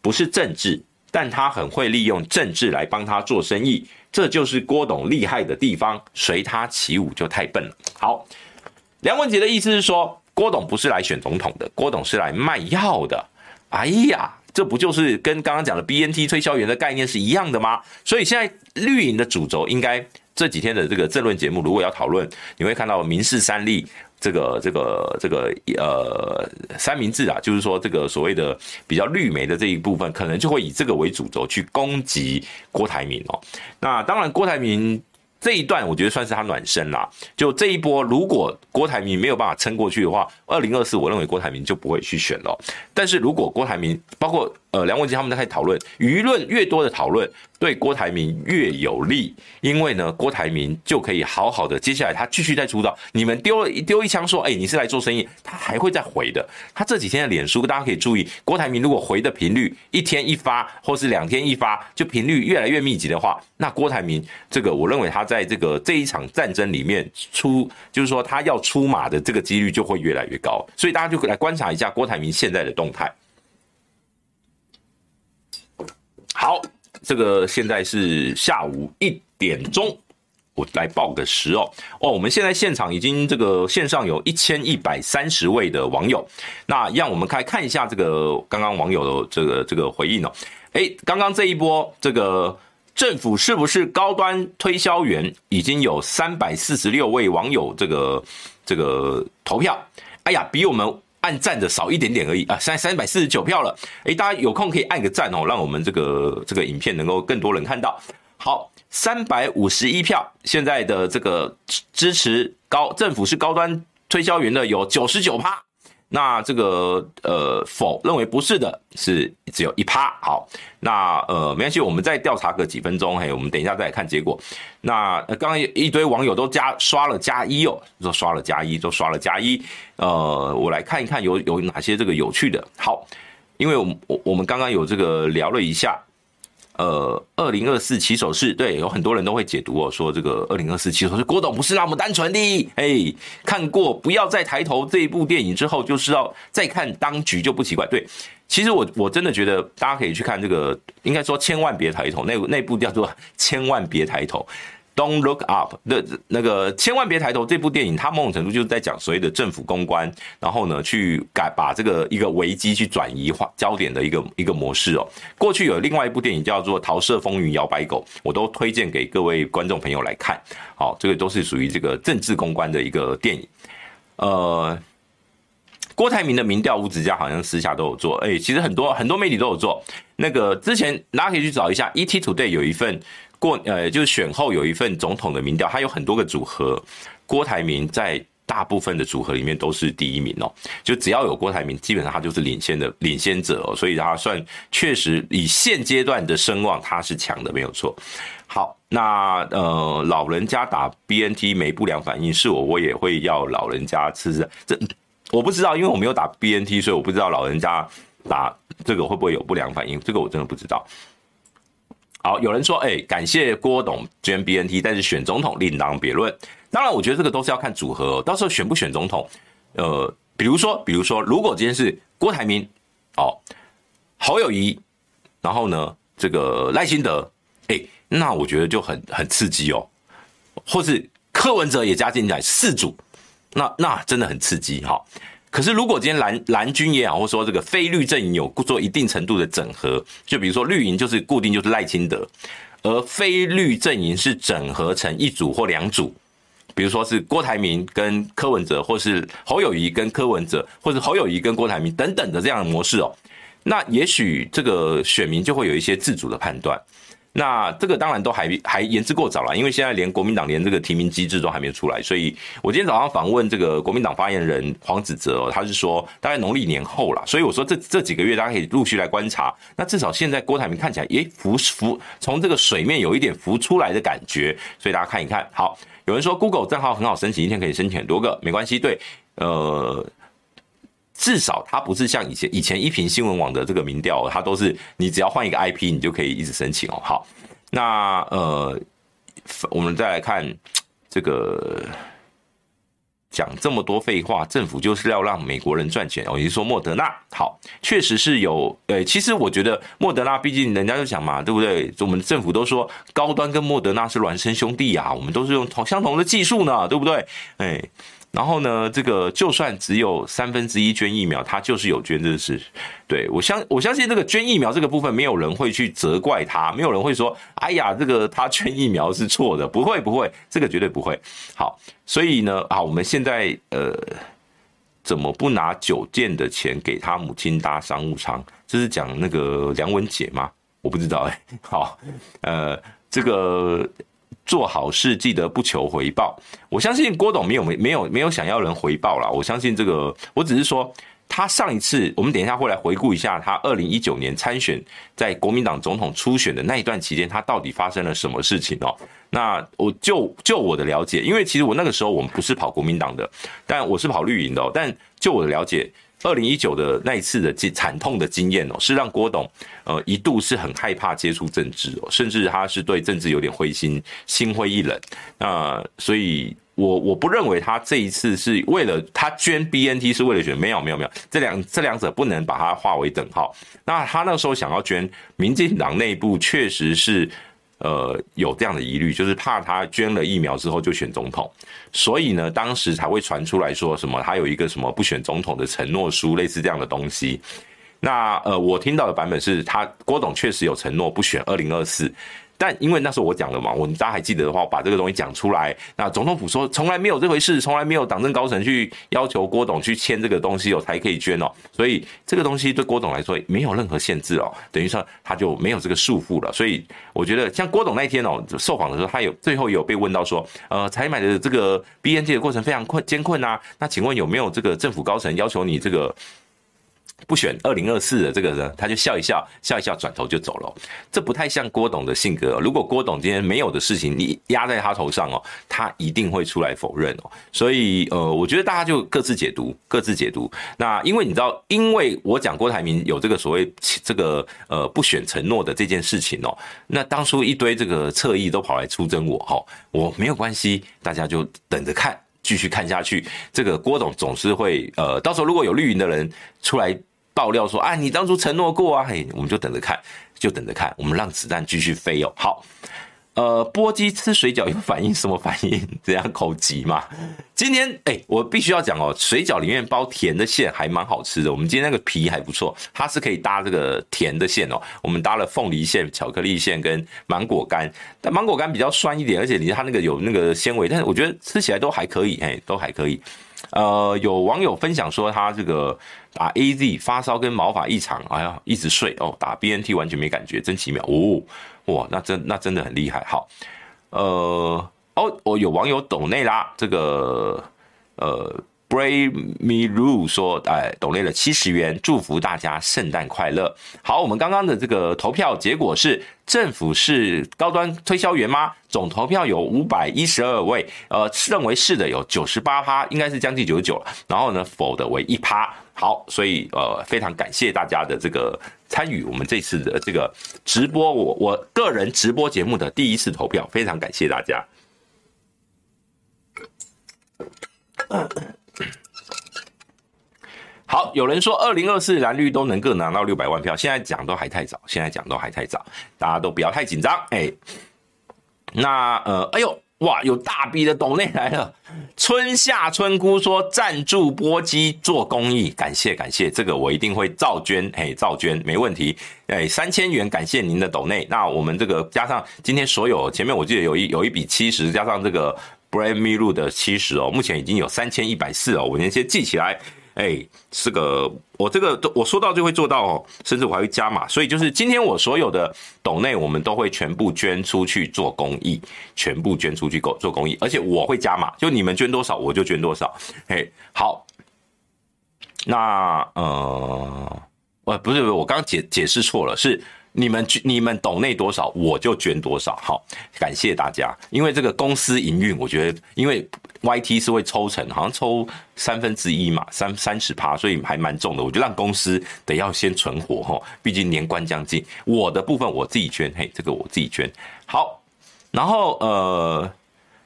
不是政治，但他很会利用政治来帮他做生意，这就是郭董厉害的地方。随他起舞就太笨了。好，梁文杰的意思是说，郭董不是来选总统的，郭董是来卖药的。哎呀！这不就是跟刚刚讲的 BNT 推销员的概念是一样的吗？所以现在绿营的主轴应该这几天的这个政论节目，如果要讨论，你会看到民事三立这个这个这个呃三明治啊，就是说这个所谓的比较绿媒的这一部分，可能就会以这个为主轴去攻击郭台铭哦。那当然，郭台铭。这一段我觉得算是他暖身啦。就这一波，如果郭台铭没有办法撑过去的话，二零二四我认为郭台铭就不会去选了。但是如果郭台铭包括呃梁文杰他们在讨论，舆论越多的讨论。对郭台铭越有利，因为呢，郭台铭就可以好好的，接下来他继续再出道。你们丢了一丢一枪说，哎，你是来做生意，他还会再回的。他这几天的脸书，大家可以注意，郭台铭如果回的频率一天一发，或是两天一发，就频率越来越密集的话，那郭台铭这个，我认为他在在这个这一场战争里面出，就是说他要出马的这个几率就会越来越高。所以大家就来观察一下郭台铭现在的动态。好。这个现在是下午一点钟，我来报个时哦哦，我们现在现场已经这个线上有一千一百三十位的网友，那让我们来看一下这个刚刚网友的这个这个回应哦，哎，刚刚这一波这个政府是不是高端推销员？已经有三百四十六位网友这个这个投票，哎呀，比我们。按赞的少一点点而已啊，三三百四十九票了，哎，大家有空可以按个赞哦，让我们这个这个影片能够更多人看到。好，三百五十一票，现在的这个支持高政府是高端推销员的有九十九趴。那这个呃否认为不是的是只有一趴，好，那呃没关系，我们再调查个几分钟，嘿，我们等一下再来看结果。那刚刚一堆网友都加刷了加一哦，都刷了加一，都刷了加一，呃，我来看一看有有哪些这个有趣的。好，因为我我我们刚刚有这个聊了一下。呃，二零二四起手式，对，有很多人都会解读哦，说这个二零二四起手式，郭董不是那么单纯的。哎，看过不要再抬头这一部电影之后，就是要再看当局就不奇怪。对，其实我我真的觉得大家可以去看这个，应该说千万别抬头，那那部叫做千万别抬头。Don't Look Up 的那个千万别抬头这部电影，它某种程度就是在讲所谓的政府公关，然后呢去改把这个一个危机去转移化焦点的一个一个模式哦。过去有另外一部电影叫做《桃色风云摇摆狗》，我都推荐给各位观众朋友来看。好，这个都是属于这个政治公关的一个电影。呃，郭台铭的民调，吴子嘉好像私下都有做。哎，其实很多很多媒体都有做。那个之前大家可以去找一下，ET Today 有一份。过呃，就是选后有一份总统的民调，它有很多个组合，郭台铭在大部分的组合里面都是第一名哦。就只要有郭台铭，基本上他就是领先的领先者哦，所以他算确实以现阶段的声望，他是强的，没有错。好，那呃，老人家打 BNT 没不良反应，是我我也会要老人家吃这这，我不知道，因为我没有打 BNT，所以我不知道老人家打这个会不会有不良反应，这个我真的不知道。好，有人说，哎、感谢郭董捐 BNT，但是选总统另当别论。当然，我觉得这个都是要看组合，到时候选不选总统，呃，比如说，比如说，如果今天是郭台铭，哦，侯友谊，然后呢，这个赖清德，哎、那我觉得就很很刺激哦。或是柯文哲也加进来四组，那那真的很刺激哈。可是，如果今天蓝蓝军也好，或说这个非绿阵营有做一定程度的整合，就比如说绿营就是固定就是赖清德，而非绿阵营是整合成一组或两组，比如说是郭台铭跟柯文哲，或是侯友谊跟柯文哲，或是侯友谊跟郭台铭等等的这样的模式哦，那也许这个选民就会有一些自主的判断。那这个当然都还还言之过早了，因为现在连国民党连这个提名机制都还没出来，所以我今天早上访问这个国民党发言人黄子哲，他是说大概农历年后了，所以我说这这几个月大家可以陆续来观察。那至少现在郭台铭看起来诶浮浮从这个水面有一点浮出来的感觉，所以大家看一看。好，有人说 Google 账号很好申请，一天可以申请很多个，没关系。对，呃。至少它不是像以前以前一屏新闻网的这个民调，它都是你只要换一个 IP，你就可以一直申请哦。好，那呃，我们再来看这个讲这么多废话，政府就是要让美国人赚钱哦。你说莫德纳好，确实是有，呃，其实我觉得莫德纳毕竟人家就讲嘛，对不对？我们政府都说高端跟莫德纳是孪生兄弟啊，我们都是用同相同的技术呢，对不对？哎。然后呢，这个就算只有三分之一捐疫苗，他就是有捐，这是对我相我相信这个捐疫苗这个部分，没有人会去责怪他，没有人会说，哎呀，这个他捐疫苗是错的，不会不会，这个绝对不会。好，所以呢，啊，我们现在呃，怎么不拿九件的钱给他母亲搭商务舱？这是讲那个梁文杰吗？我不知道哎。好，呃，这个。做好事记得不求回报。我相信郭董没有没没有没有想要人回报啦。我相信这个，我只是说他上一次，我们等一下会来回顾一下他二零一九年参选在国民党总统初选的那一段期间，他到底发生了什么事情哦？那我就就我的了解，因为其实我那个时候我们不是跑国民党的，但我是跑绿营的。但就我的了解。二零一九的那一次的惨痛的经验哦，是让郭董呃一度是很害怕接触政治哦，甚至他是对政治有点灰心，心灰意冷。那所以我我不认为他这一次是为了他捐 BNT 是为了选，没有没有没有，这两这两者不能把它划为等号。那他那时候想要捐，民进党内部确实是。呃，有这样的疑虑，就是怕他捐了疫苗之后就选总统，所以呢，当时才会传出来说什么他有一个什么不选总统的承诺书，类似这样的东西。那呃，我听到的版本是他郭董确实有承诺不选二零二四。但因为那时候我讲了嘛，我大家还记得的话，我把这个东西讲出来。那总统府说从来没有这回事，从来没有党政高层去要求郭董去签这个东西哦，才可以捐哦。所以这个东西对郭董来说没有任何限制哦，等于说他就没有这个束缚了。所以我觉得像郭董那天哦，受访的时候，他有最后有被问到说，呃，采买的这个 B N G 的过程非常困艰困啊，那请问有没有这个政府高层要求你这个？不选二零二四的这个人，他就笑一笑，笑一笑，转头就走了。这不太像郭董的性格。如果郭董今天没有的事情你压在他头上哦，他一定会出来否认哦。所以呃，我觉得大家就各自解读，各自解读。那因为你知道，因为我讲郭台铭有这个所谓这个呃不选承诺的这件事情哦，那当初一堆这个侧翼都跑来出征我哈，我没有关系，大家就等着看。继续看下去，这个郭董总是会呃，到时候如果有绿营的人出来爆料说啊，你当初承诺过啊，嘿，我们就等着看，就等着看，我们让子弹继续飞哦。好，呃，波鸡吃水饺有反应，什么反应？这样口急嘛？今天哎、我必须要讲哦，水饺里面包甜的馅还蛮好吃的。我们今天那个皮还不错，它是可以搭这个甜的馅哦。我们搭了凤梨馅、巧克力馅跟芒果干，但芒果干比较酸一点，而且你它那个有那个纤维，但是我觉得吃起来都还可以，哎，都还可以。呃，有网友分享说他这个打 AZ 发烧跟毛发异常，哎呀，一直睡哦，打 BNT 完全没感觉，真奇妙哦。哇，那真那真的很厉害。好，呃，哦，我有网友抖内啦，这个呃，Bray Me Rule 说，哎，抖内了七十元，祝福大家圣诞快乐。好，我们刚刚的这个投票结果是，政府是高端推销员吗？总投票有五百一十二位，呃，认为是的有九十八趴，应该是将近九十九了。然后呢，否的为一趴。好，所以呃，非常感谢大家的这个参与，我们这次的这个直播，我我个人直播节目的第一次投票，非常感谢大家。好，有人说二零二四蓝绿都能够拿到六百万票，现在讲都还太早，现在讲都还太早，大家都不要太紧张，哎，那呃，哎呦。哇，有大笔的抖内来了！春夏春姑说赞助波基做公益，感谢感谢，这个我一定会照捐，嘿，照捐没问题。哎，三千元，感谢您的抖内。那我们这个加上今天所有前面，我记得有一有一笔七十，加上这个 Brand Me Lu 的七十哦，目前已经有三千一百四哦，我先先记起来。哎，这个我这个都我说到就会做到哦，甚至我还会加码，所以就是今天我所有的斗内，我们都会全部捐出去做公益，全部捐出去做做公益，而且我会加码，就你们捐多少我就捐多少。哎，好，那呃，呃，不是不是，我刚解解释错了，是。你们你们抖内多少，我就捐多少。好，感谢大家。因为这个公司营运，我觉得，因为 YT 是会抽成，好像抽三分之一嘛，三三十趴，所以还蛮重的。我就让公司得要先存活哈，毕竟年关将近。我的部分我自己捐，嘿，这个我自己捐。好，然后呃，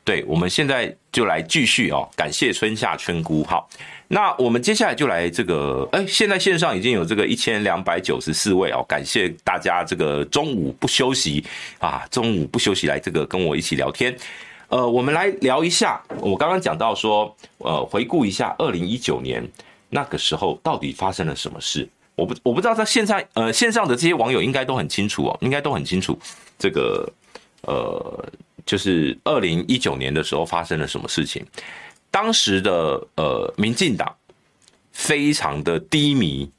对，我们现在就来继续哦，感谢春夏春姑，好。那我们接下来就来这个，哎，现在线上已经有这个一千两百九十四位哦，感谢大家这个中午不休息啊，中午不休息来这个跟我一起聊天。呃，我们来聊一下，我刚刚讲到说，呃，回顾一下二零一九年那个时候到底发生了什么事。我不我不知道在线上呃线上的这些网友应该都很清楚哦，应该都很清楚这个呃，就是二零一九年的时候发生了什么事情。当时的呃，民进党非常的低迷，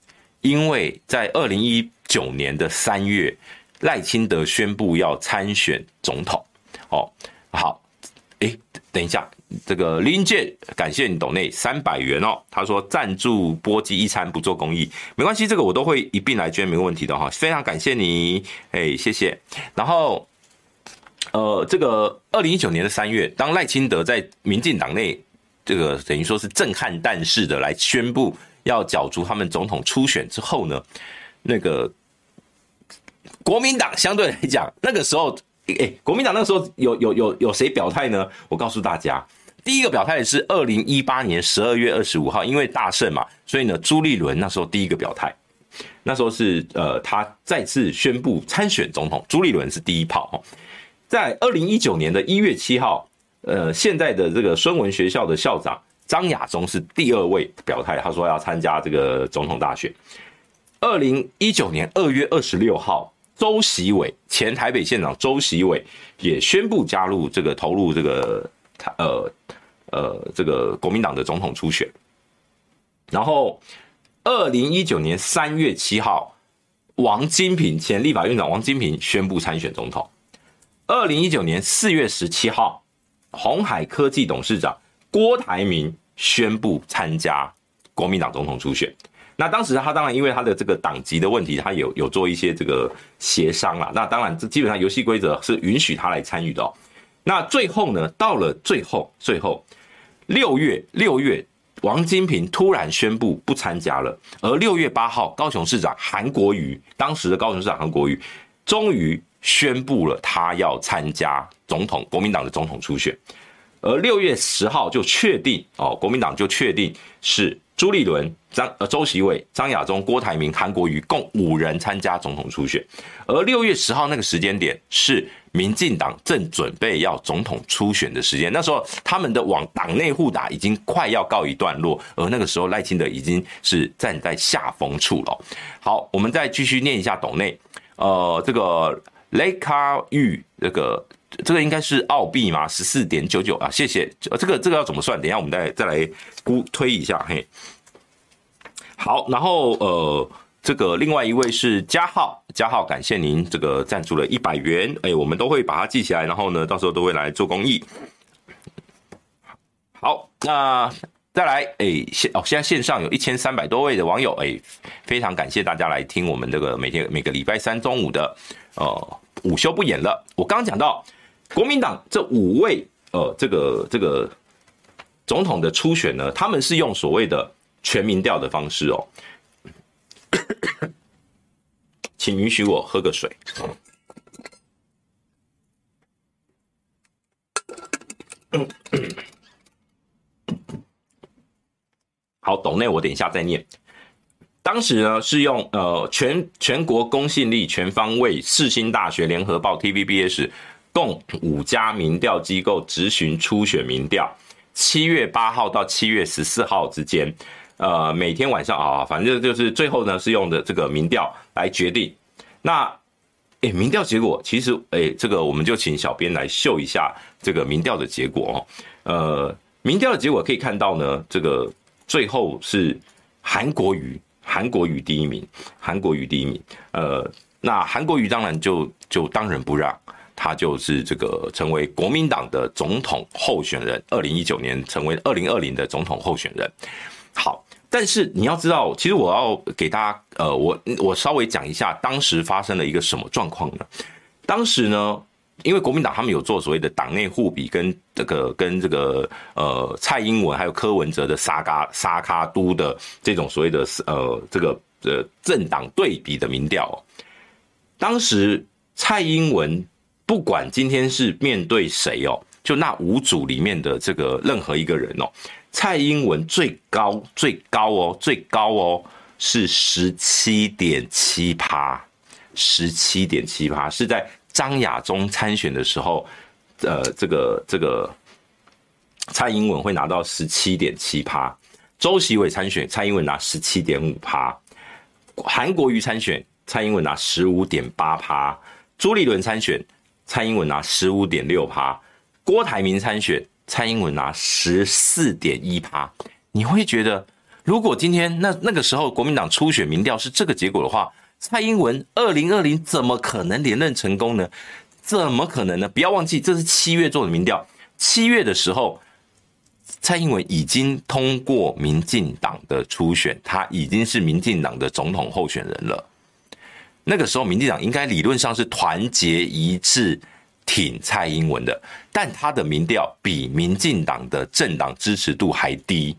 因为在二零一九年的三月，赖清德宣布要参选总统。哦，好，哎，等一下，这个林健，感谢你抖内三百元哦。他说赞助波及一餐不做公益，没关系，这个我都会一并来捐，没问题的哈。非常感谢你，哎，谢谢。然后，呃，这个二零一九年的三月，当赖清德在民进党内。这个等于说是震撼弹式的来宣布要角逐他们总统初选之后呢，那个国民党相对来讲，那个时候，哎，国民党那时候有有有有谁表态呢？我告诉大家，第一个表态是二零一八年十二月二十五号，因为大胜嘛，所以呢，朱立伦那时候第一个表态，那时候是呃，他再次宣布参选总统，朱立伦是第一炮。在二零一九年的一月七号。呃，现在的这个孙文学校的校长张亚中是第二位表态，他说要参加这个总统大选。二零一九年二月二十六号，周习伟前台北县长周习伟也宣布加入这个投入这个呃呃这个国民党的总统初选。然后二零一九年三月七号，王金平前立法院长王金平宣布参选总统。二零一九年四月十七号。鸿海科技董事长郭台铭宣布参加国民党总统初选。那当时他当然因为他的这个党籍的问题，他有有做一些这个协商啦。那当然，这基本上游戏规则是允许他来参与的哦。那最后呢，到了最后，最后六月六月，王金平突然宣布不参加了。而六月八号，高雄市长韩国瑜，当时的高雄市长韩国瑜，终于。宣布了他要参加总统，国民党的总统初选，而六月十号就确定哦，国民党就确定是朱立伦、张呃周锡玮、张亚中、郭台铭、韩国瑜共五人参加总统初选，而六月十号那个时间点是民进党正准备要总统初选的时间，那时候他们的往党内互打已经快要告一段落，而那个时候赖清德已经是站在下风处了。好，我们再继续念一下董内，呃，这个雷卡玉这个。这个应该是澳币吗？十四点九九啊，谢谢。这个这个要怎么算？等一下我们再再来估推一下。嘿，好，然后呃，这个另外一位是加号，加号，感谢您这个赞助了一百元，哎，我们都会把它记起来，然后呢，到时候都会来做公益。好，那再来，哎，现哦，现在线上有一千三百多位的网友，哎，非常感谢大家来听我们这个每天每个礼拜三中午的呃午休不演了。我刚讲到。国民党这五位呃，这个这个总统的初选呢，他们是用所谓的全民调的方式哦。请允许我喝个水。好，斗内我等一下再念。当时呢是用呃全全国公信力全方位四新大学联合报 TVBS。共五家民调机构执行初选民调，七月八号到七月十四号之间，呃，每天晚上啊，反正就是最后呢是用的这个民调来决定。那，哎、民调结果其实，哎、这个我们就请小编来秀一下这个民调的结果哦。呃，民调的结果可以看到呢，这个最后是韩国瑜，韩国瑜第一名，韩国瑜第一名。呃，那韩国瑜当然就就当仁不让。他就是这个成为国民党的总统候选人，二零一九年成为二零二零的总统候选人。好，但是你要知道，其实我要给大家，呃，我我稍微讲一下当时发生了一个什么状况呢？当时呢，因为国民党他们有做所谓的党内互比，跟这个跟这个呃蔡英文还有柯文哲的沙卡沙卡都的这种所谓的呃这个呃政党对比的民调，当时蔡英文。不管今天是面对谁哦，就那五组里面的这个任何一个人哦，蔡英文最高最高哦，最高哦是十七点七趴，十七点七趴是在张亚中参选的时候，呃，这个这个蔡英文会拿到十七点七趴，周习伟参选，蔡英文拿十七点五趴，韩国瑜参选，蔡英文拿十五点八趴，朱立伦参选。蔡英文拿十五点六趴，郭台铭参选，蔡英文拿十四点一趴。你会觉得，如果今天那那个时候国民党初选民调是这个结果的话，蔡英文二零二零怎么可能连任成功呢？怎么可能呢？不要忘记，这是七月做的民调，七月的时候，蔡英文已经通过民进党的初选，他已经是民进党的总统候选人了。那个时候，民进党应该理论上是团结一致挺蔡英文的，但他的民调比民进党的政党支持度还低。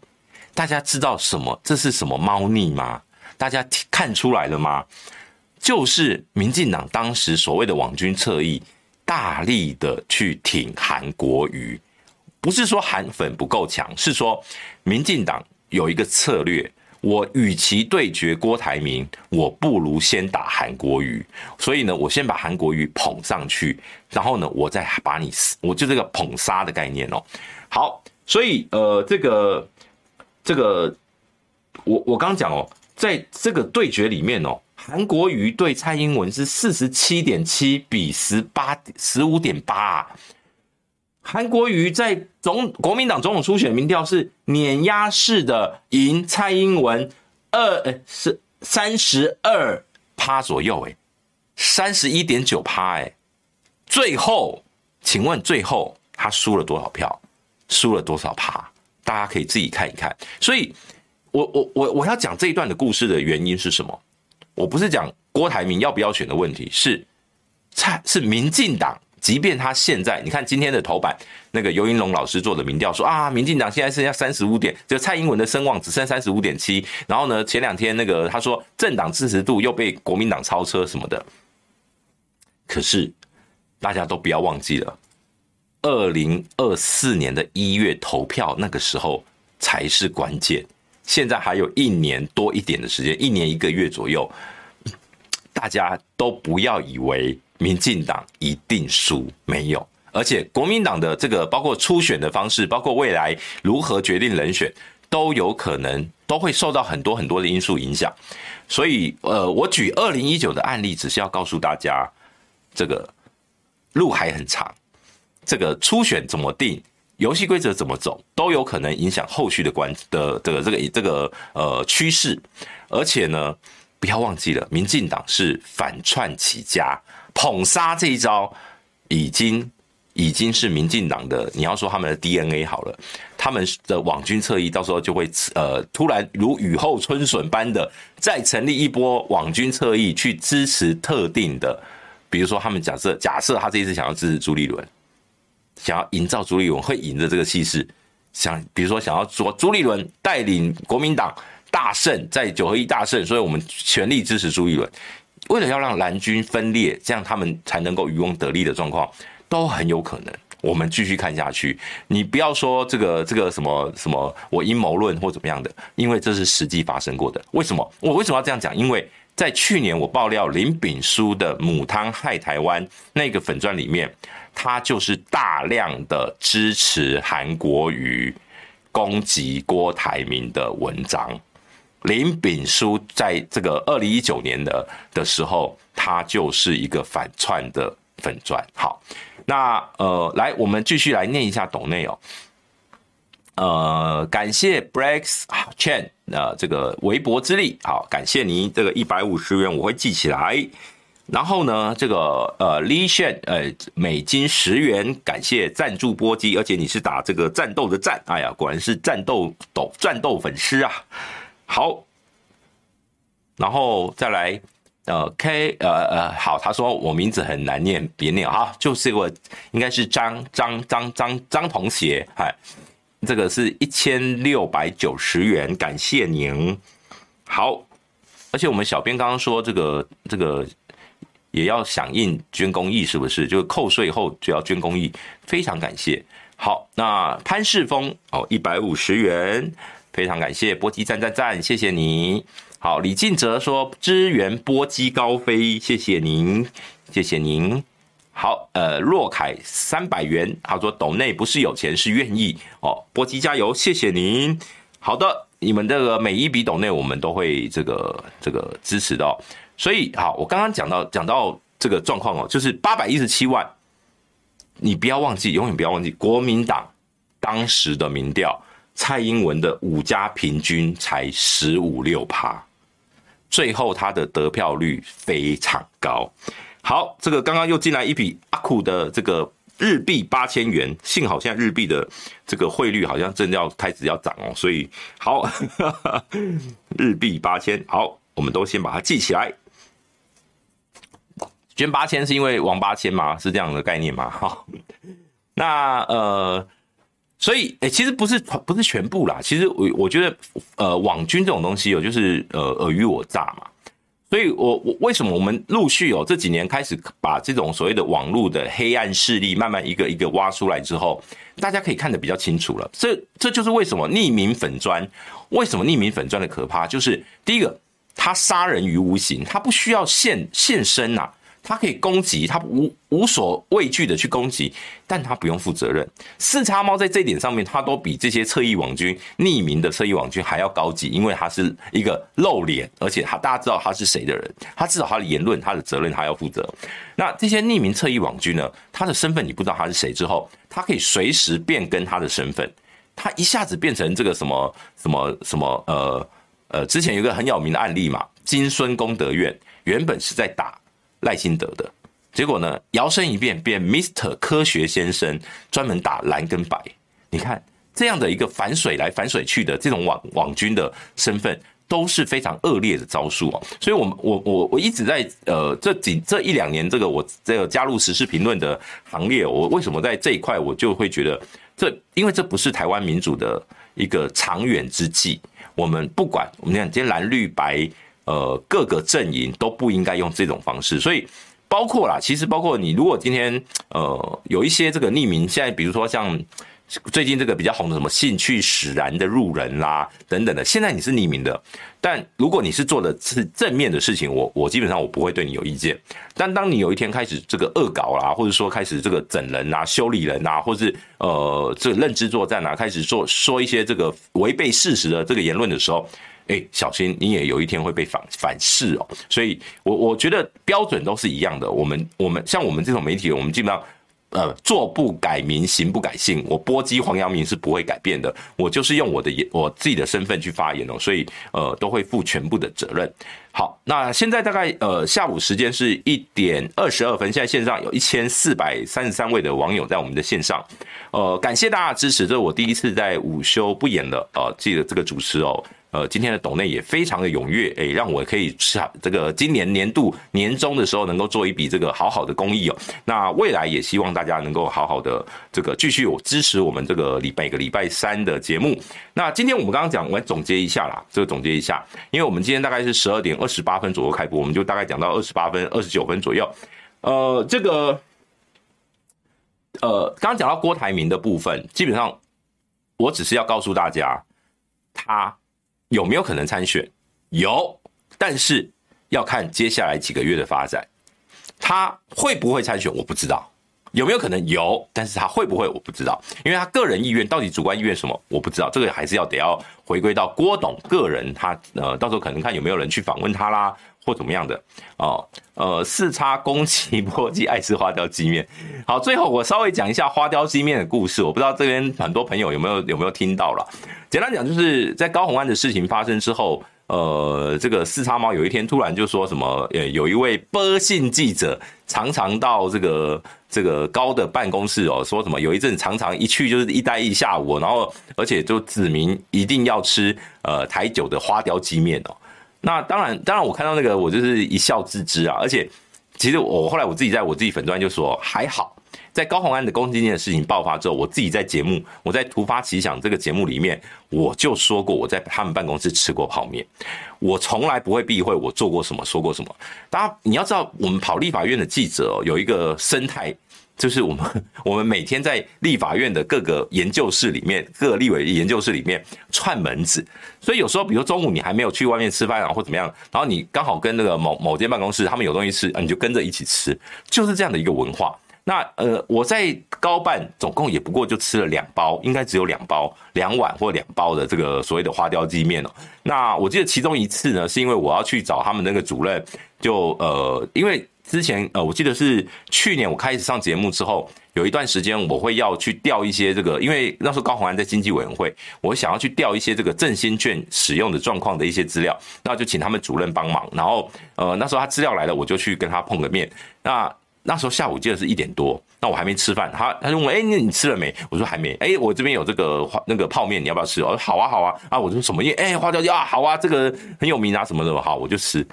大家知道什么？这是什么猫腻吗？大家看出来了吗？就是民进党当时所谓的网军侧翼，大力的去挺韩国瑜，不是说韩粉不够强，是说民进党有一个策略。我与其对决郭台铭，我不如先打韩国瑜。所以呢，我先把韩国瑜捧上去，然后呢，我再把你，我就这个捧杀的概念哦。好，所以呃，这个这个，我我刚讲哦，在这个对决里面哦，韩国瑜对蔡英文是四十七点七比十八十五点八。韩国瑜在总国民党总统初选民调是碾压式的赢蔡英文二呃是三十二趴左右诶，三十一点九趴诶，最后请问最后他输了多少票？输了多少趴？大家可以自己看一看。所以我我我我要讲这一段的故事的原因是什么？我不是讲郭台铭要不要选的问题，是蔡是民进党。即便他现在，你看今天的头版，那个游盈隆老师做的民调说啊，民进党现在剩下三十五点，就蔡英文的声望只剩三十五点七。然后呢，前两天那个他说政党支持度又被国民党超车什么的。可是大家都不要忘记了，二零二四年的一月投票那个时候才是关键，现在还有一年多一点的时间，一年一个月左右，大家都不要以为民进党一定输，没有。而且国民党的这个包括初选的方式，包括未来如何决定人选，都有可能都会受到很多很多的因素影响。所以，呃，我举二零一九的案例，只是要告诉大家，这个路还很长。这个初选怎么定，游戏规则怎么走，都有可能影响后续的关的这个这个这个呃趋势。而且呢，不要忘记了，民进党是反串起家，捧杀这一招已经。已经是民进党的，你要说他们的 DNA 好了，他们的网军侧翼到时候就会呃突然如雨后春笋般的再成立一波网军侧翼去支持特定的，比如说他们假设假设他这一次想要支持朱立伦，想要营造朱立伦会赢的这个气势，想比如说想要说朱立伦带领国民党大胜，在九合一大胜，所以我们全力支持朱立伦，为了要让蓝军分裂，这样他们才能够渔翁得利的状况。都很有可能，我们继续看下去。你不要说这个这个什么什么，我阴谋论或怎么样的，因为这是实际发生过的。为什么？我为什么要这样讲？因为在去年我爆料林炳书的母汤害台湾那个粉钻里面，他就是大量的支持韩国瑜攻击郭台铭的文章。林炳书在这个二零一九年的的时候，他就是一个反串的粉钻。好。那呃，来，我们继续来念一下董内哦。呃，感谢 Breaks Chen 呃这个微薄之力，好，感谢您这个一百五十元，我会记起来。然后呢，这个呃 Lee Shen 呃美金十元，感谢赞助波基，而且你是打这个战斗的战，哎呀，果然是战斗斗战斗粉丝啊。好，然后再来。呃，K，呃呃，好，他说我名字很难念，别念啊，就是我应该是张张张张张同学，嗨，这个是一千六百九十元，感谢您。好，而且我们小编刚刚说这个这个也要响应捐公益，是不是？就是扣税后就要捐公益，非常感谢。好，那潘世峰哦，一百五十元，非常感谢，波基赞赞赞，谢谢你。好，李进哲说支援波基高飞，谢谢您，谢谢您。好，呃，若凯三百元，他说斗内不是有钱是愿意哦，波基加油，谢谢您。好的，你们这个每一笔斗内我们都会这个这个支持的。所以好，我刚刚讲到讲到这个状况哦，就是八百一十七万，你不要忘记，永远不要忘记国民党当时的民调，蔡英文的五家平均才十五六趴。最后，他的得票率非常高。好，这个刚刚又进来一笔阿库的这个日币八千元，幸好现在日币的这个汇率好像正要开始要涨哦，所以好，日币八千，好，我们都先把它记起来。捐八千是因为王八千吗？是这样的概念吗？哈，那呃。所以，哎，其实不是不是全部啦。其实我我觉得，呃，网军这种东西有就是呃尔虞我诈嘛。所以我我为什么我们陆续哦这几年开始把这种所谓的网络的黑暗势力慢慢一个一个挖出来之后，大家可以看得比较清楚了。这这就是为什么匿名粉砖，为什么匿名粉砖的可怕，就是第一个，他杀人于无形，他不需要现现身呐、他可以攻击，他无无所畏惧的去攻击，但他不用负责任。四叉猫在这一点上面，他都比这些侧翼网军、匿名的侧翼网军还要高级，因为他是一个露脸，而且他大家知道他是谁的人，他至少他的言论、他的责任，他要负责。那这些匿名侧翼网军呢？他的身份你不知道他是谁之后，他可以随时变更他的身份，他一下子变成这个什么什么什么呃呃，之前有一个很有名的案例嘛，金孙功德院原本是在打。赖清德的结果呢？摇身一变变 Mr. 科学先生，专门打蓝跟白。你看这样的一个反水来反水去的这种网网军的身份，都是非常恶劣的招数哦。所以，我我我我一直在呃这几这一两年，这个我这个加入时事评论的行列，我为什么在这一块我就会觉得这，因为这不是台湾民主的一个长远之计。我们不管我们讲今天蓝绿白。呃，各个阵营都不应该用这种方式，所以包括啦，其实包括你，如果今天呃有一些这个匿名，现在比如说像最近这个比较红的什么兴趣使然的路人啦、等等的，现在你是匿名的，但如果你是做的是正面的事情，我我基本上我不会对你有意见。但当你有一天开始这个恶搞啦，或者说开始这个整人啊、修理人啊，或是呃这个认知作战啊，开始做说一些这个违背事实的这个言论的时候，哎，小心你也有一天会被反反噬哦。所以我我觉得标准都是一样的。我们我们像我们这种媒体，我们基本上。呃，坐不改名，行不改姓。我波及黄阳明是不会改变的，我就是用我的我自己的身份去发言哦，所以呃都会负全部的责任。好，那现在大概呃下午时间是一点二十二分，现在线上有一千四百三十三位的网友在我们的线上，呃，感谢大家的支持，这是我第一次在午休不演了呃，记得这个主持哦。呃，今天的董内也非常的踊跃，诶，让我可以下这个今年年度年终的时候能够做一笔这个好好的公益哦。那未来也希望大家能够好好的这个继续有支持我们这个礼每个礼拜三的节目。那今天我们刚刚讲，我来总结一下啦，这个总结一下，因为我们今天大概是十二点二十八分左右开播，我们就大概讲到二十八分、二十九分左右。呃，这个呃，刚刚讲到郭台铭的部分，基本上我只是要告诉大家，他。有没有可能参选？有，但是要看接下来几个月的发展。他会不会参选？我不知道。有没有可能？有，但是他会不会？我不知道。因为他个人意愿到底主观意愿什么？我不知道。这个还是要得要回归到郭董个人，他呃，到时候可能看有没有人去访问他啦。或怎么样的哦，呃，四叉攻击波基爱吃花雕鸡面。好，最后我稍微讲一下花雕鸡面的故事。我不知道这边很多朋友有没有有没有听到了。简单讲，就是在高虹安的事情发生之后，呃，这个四叉猫有一天突然就说什么，呃，有一位波姓记者常常到这个这个高的办公室哦，说什么有一阵常常一去就是一待一下午，然后而且就指明一定要吃呃台酒的花雕鸡面哦。那当然，当然，我看到那个，我就是一笑置之啊。而且，其实我后来我自己在我自己粉专就说，还好，在高虹安的公积金的事情爆发之后，我自己在节目，我在突发奇想这个节目里面，我就说过我在他们办公室吃过泡面，我从来不会避讳我做过什么，说过什么。大家你要知道，我们跑立法院的记者哦有一个生态。就是我们，我们每天在立法院的各个研究室里面，各立委研究室里面串门子，所以有时候，比如中午你还没有去外面吃饭啊，或怎么样，然后你刚好跟那个某某间办公室他们有东西吃，你就跟着一起吃，就是这样的一个文化。那呃，我在高办总共也不过就吃了两包，应该只有两包，两碗或两包的这个所谓的花雕鸡面哦。那我记得其中一次呢，是因为我要去找他们那个主任，就呃，因为。之前呃，我记得是去年我开始上节目之后，有一段时间我会要去调一些这个，因为那时候高虹安在经济委员会，我想要去调一些这个振兴券使用的状况的一些资料，那就请他们主任帮忙。然后呃，那时候他资料来了，我就去跟他碰个面。那那时候下午记得是一点多，那我还没吃饭，他他就问，哎，那你吃了没？我说还没。哎，我这边有这个那个泡面，你要不要吃？我说好啊好啊啊！我说什么面？哎，花椒鸡啊，好啊，这个很有名啊，什么的，好，我就吃。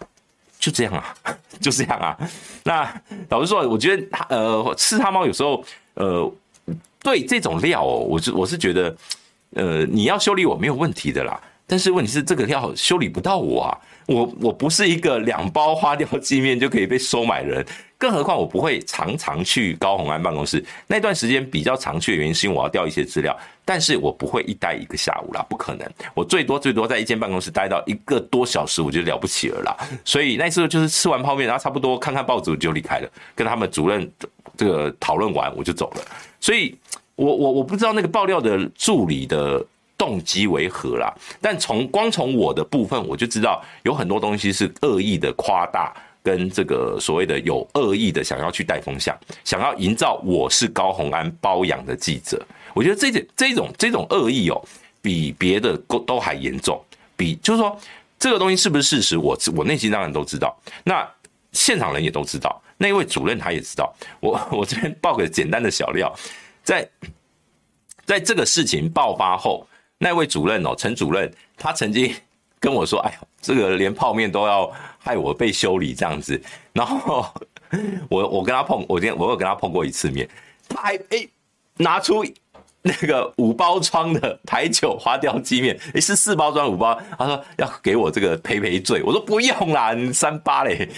就这样啊，就这样啊。那老实说，我觉得他呃，吃他猫有时候呃，对这种料哦，我是我是觉得呃，你要修理我没有问题的啦。但是问题是，这个料修理不到我啊。我我不是一个两包花雕鸡面就可以被收买人，更何况我不会常常去高虹安办公室。那段时间比较常去的原因是因为我要调一些资料，但是我不会一待一个下午啦，不可能。我最多最多在一间办公室待到一个多小时，我觉得了不起了啦。所以那时候就是吃完泡面，然后差不多看看报纸就离开了，跟他们主任这个讨论完我就走了。所以我我我不知道那个爆料的助理的。动机为何啦？但从光从我的部分，我就知道有很多东西是恶意的夸大，跟这个所谓的有恶意的想要去带风向，想要营造我是高虹安包养的记者。我觉得这种这种这种恶意哦，比别的都都还严重。比就是说，这个东西是不是事实？我我内心当然都知道，那现场人也都知道，那位主任他也知道。我我这边报个简单的小料，在在这个事情爆发后。那位主任哦，陈主任，他曾经跟我说：“哎呀，这个连泡面都要害我被修理这样子。”然后 我我跟他碰，我今天我有跟他碰过一次面，他还哎拿出那个五包装的台酒花雕鸡面，哎是四包装五包，他说要给我这个赔赔罪，我说不用啦，你三八嘞。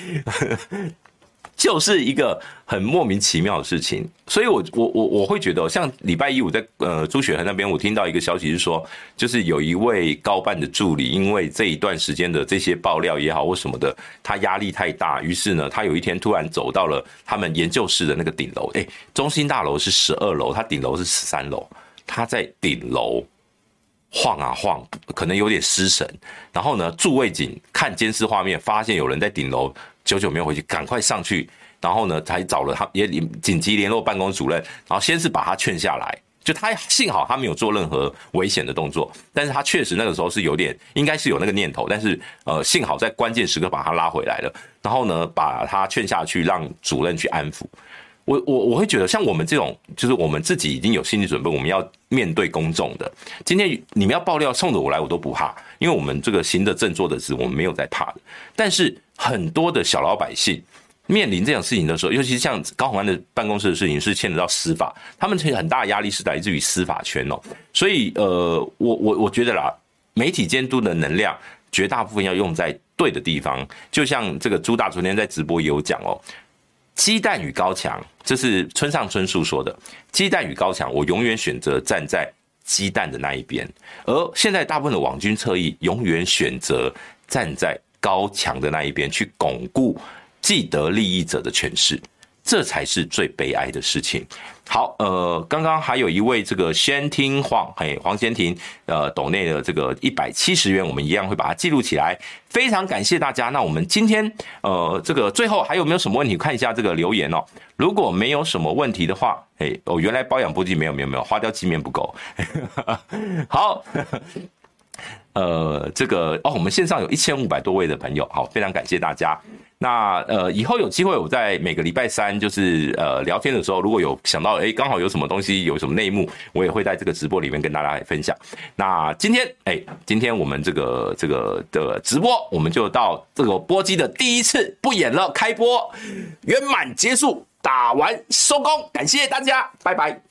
就是一个很莫名其妙的事情，所以我我我我会觉得，像礼拜一我在呃朱雪恒那边，我听到一个消息是说，就是有一位高办的助理，因为这一段时间的这些爆料也好或什么的，他压力太大，于是呢，他有一天突然走到了他们研究室的那个顶楼，诶，中心大楼是十二楼，他顶楼是十三楼，他在顶楼晃啊晃，可能有点失神，然后呢，驻卫警看监视画面，发现有人在顶楼。久久没有回去，赶快上去，然后呢，才找了他，也紧急联络办公主任，然后先是把他劝下来，就他幸好他没有做任何危险的动作，但是他确实那个时候是有点，应该是有那个念头，但是呃，幸好在关键时刻把他拉回来了，然后呢，把他劝下去，让主任去安抚。我我我会觉得，像我们这种，就是我们自己已经有心理准备，我们要面对公众的。今天你们要爆料，冲着我来，我都不怕，因为我们这个行的正、坐的是，我们没有在怕的。但是很多的小老百姓面临这样事情的时候，尤其是像高虹安的办公室的事情，是牵扯到司法，他们其实很大的压力是来自于司法圈哦。所以呃，我我我觉得啦，媒体监督的能量绝大部分要用在对的地方。就像这个朱大昨天在直播也有讲哦。鸡蛋与高墙，这是村上春树说的。鸡蛋与高墙，我永远选择站在鸡蛋的那一边，而现在大部分的网军侧翼永远选择站在高墙的那一边，去巩固既得利益者的权势。这才是最悲哀的事情。好，呃，刚刚还有一位这个先听黄，嘿，黄先听，呃，斗内的这个一百七十元，我们一样会把它记录起来。非常感谢大家。那我们今天，呃，这个最后还有没有什么问题？看一下这个留言哦。如果没有什么问题的话，哎，哦，原来包养波吉没有没有没有，花雕鸡面不够。好。呃，这个哦，我们线上有一千五百多位的朋友，好，非常感谢大家。那呃，以后有机会，我在每个礼拜三就是呃聊天的时候，如果有想到哎，刚好有什么东西，有什么内幕，我也会在这个直播里面跟大家来分享。那今天哎，今天我们这个这个的直播，我们就到这个播机的第一次不演了，开播圆满结束，打完收工，感谢大家，拜拜。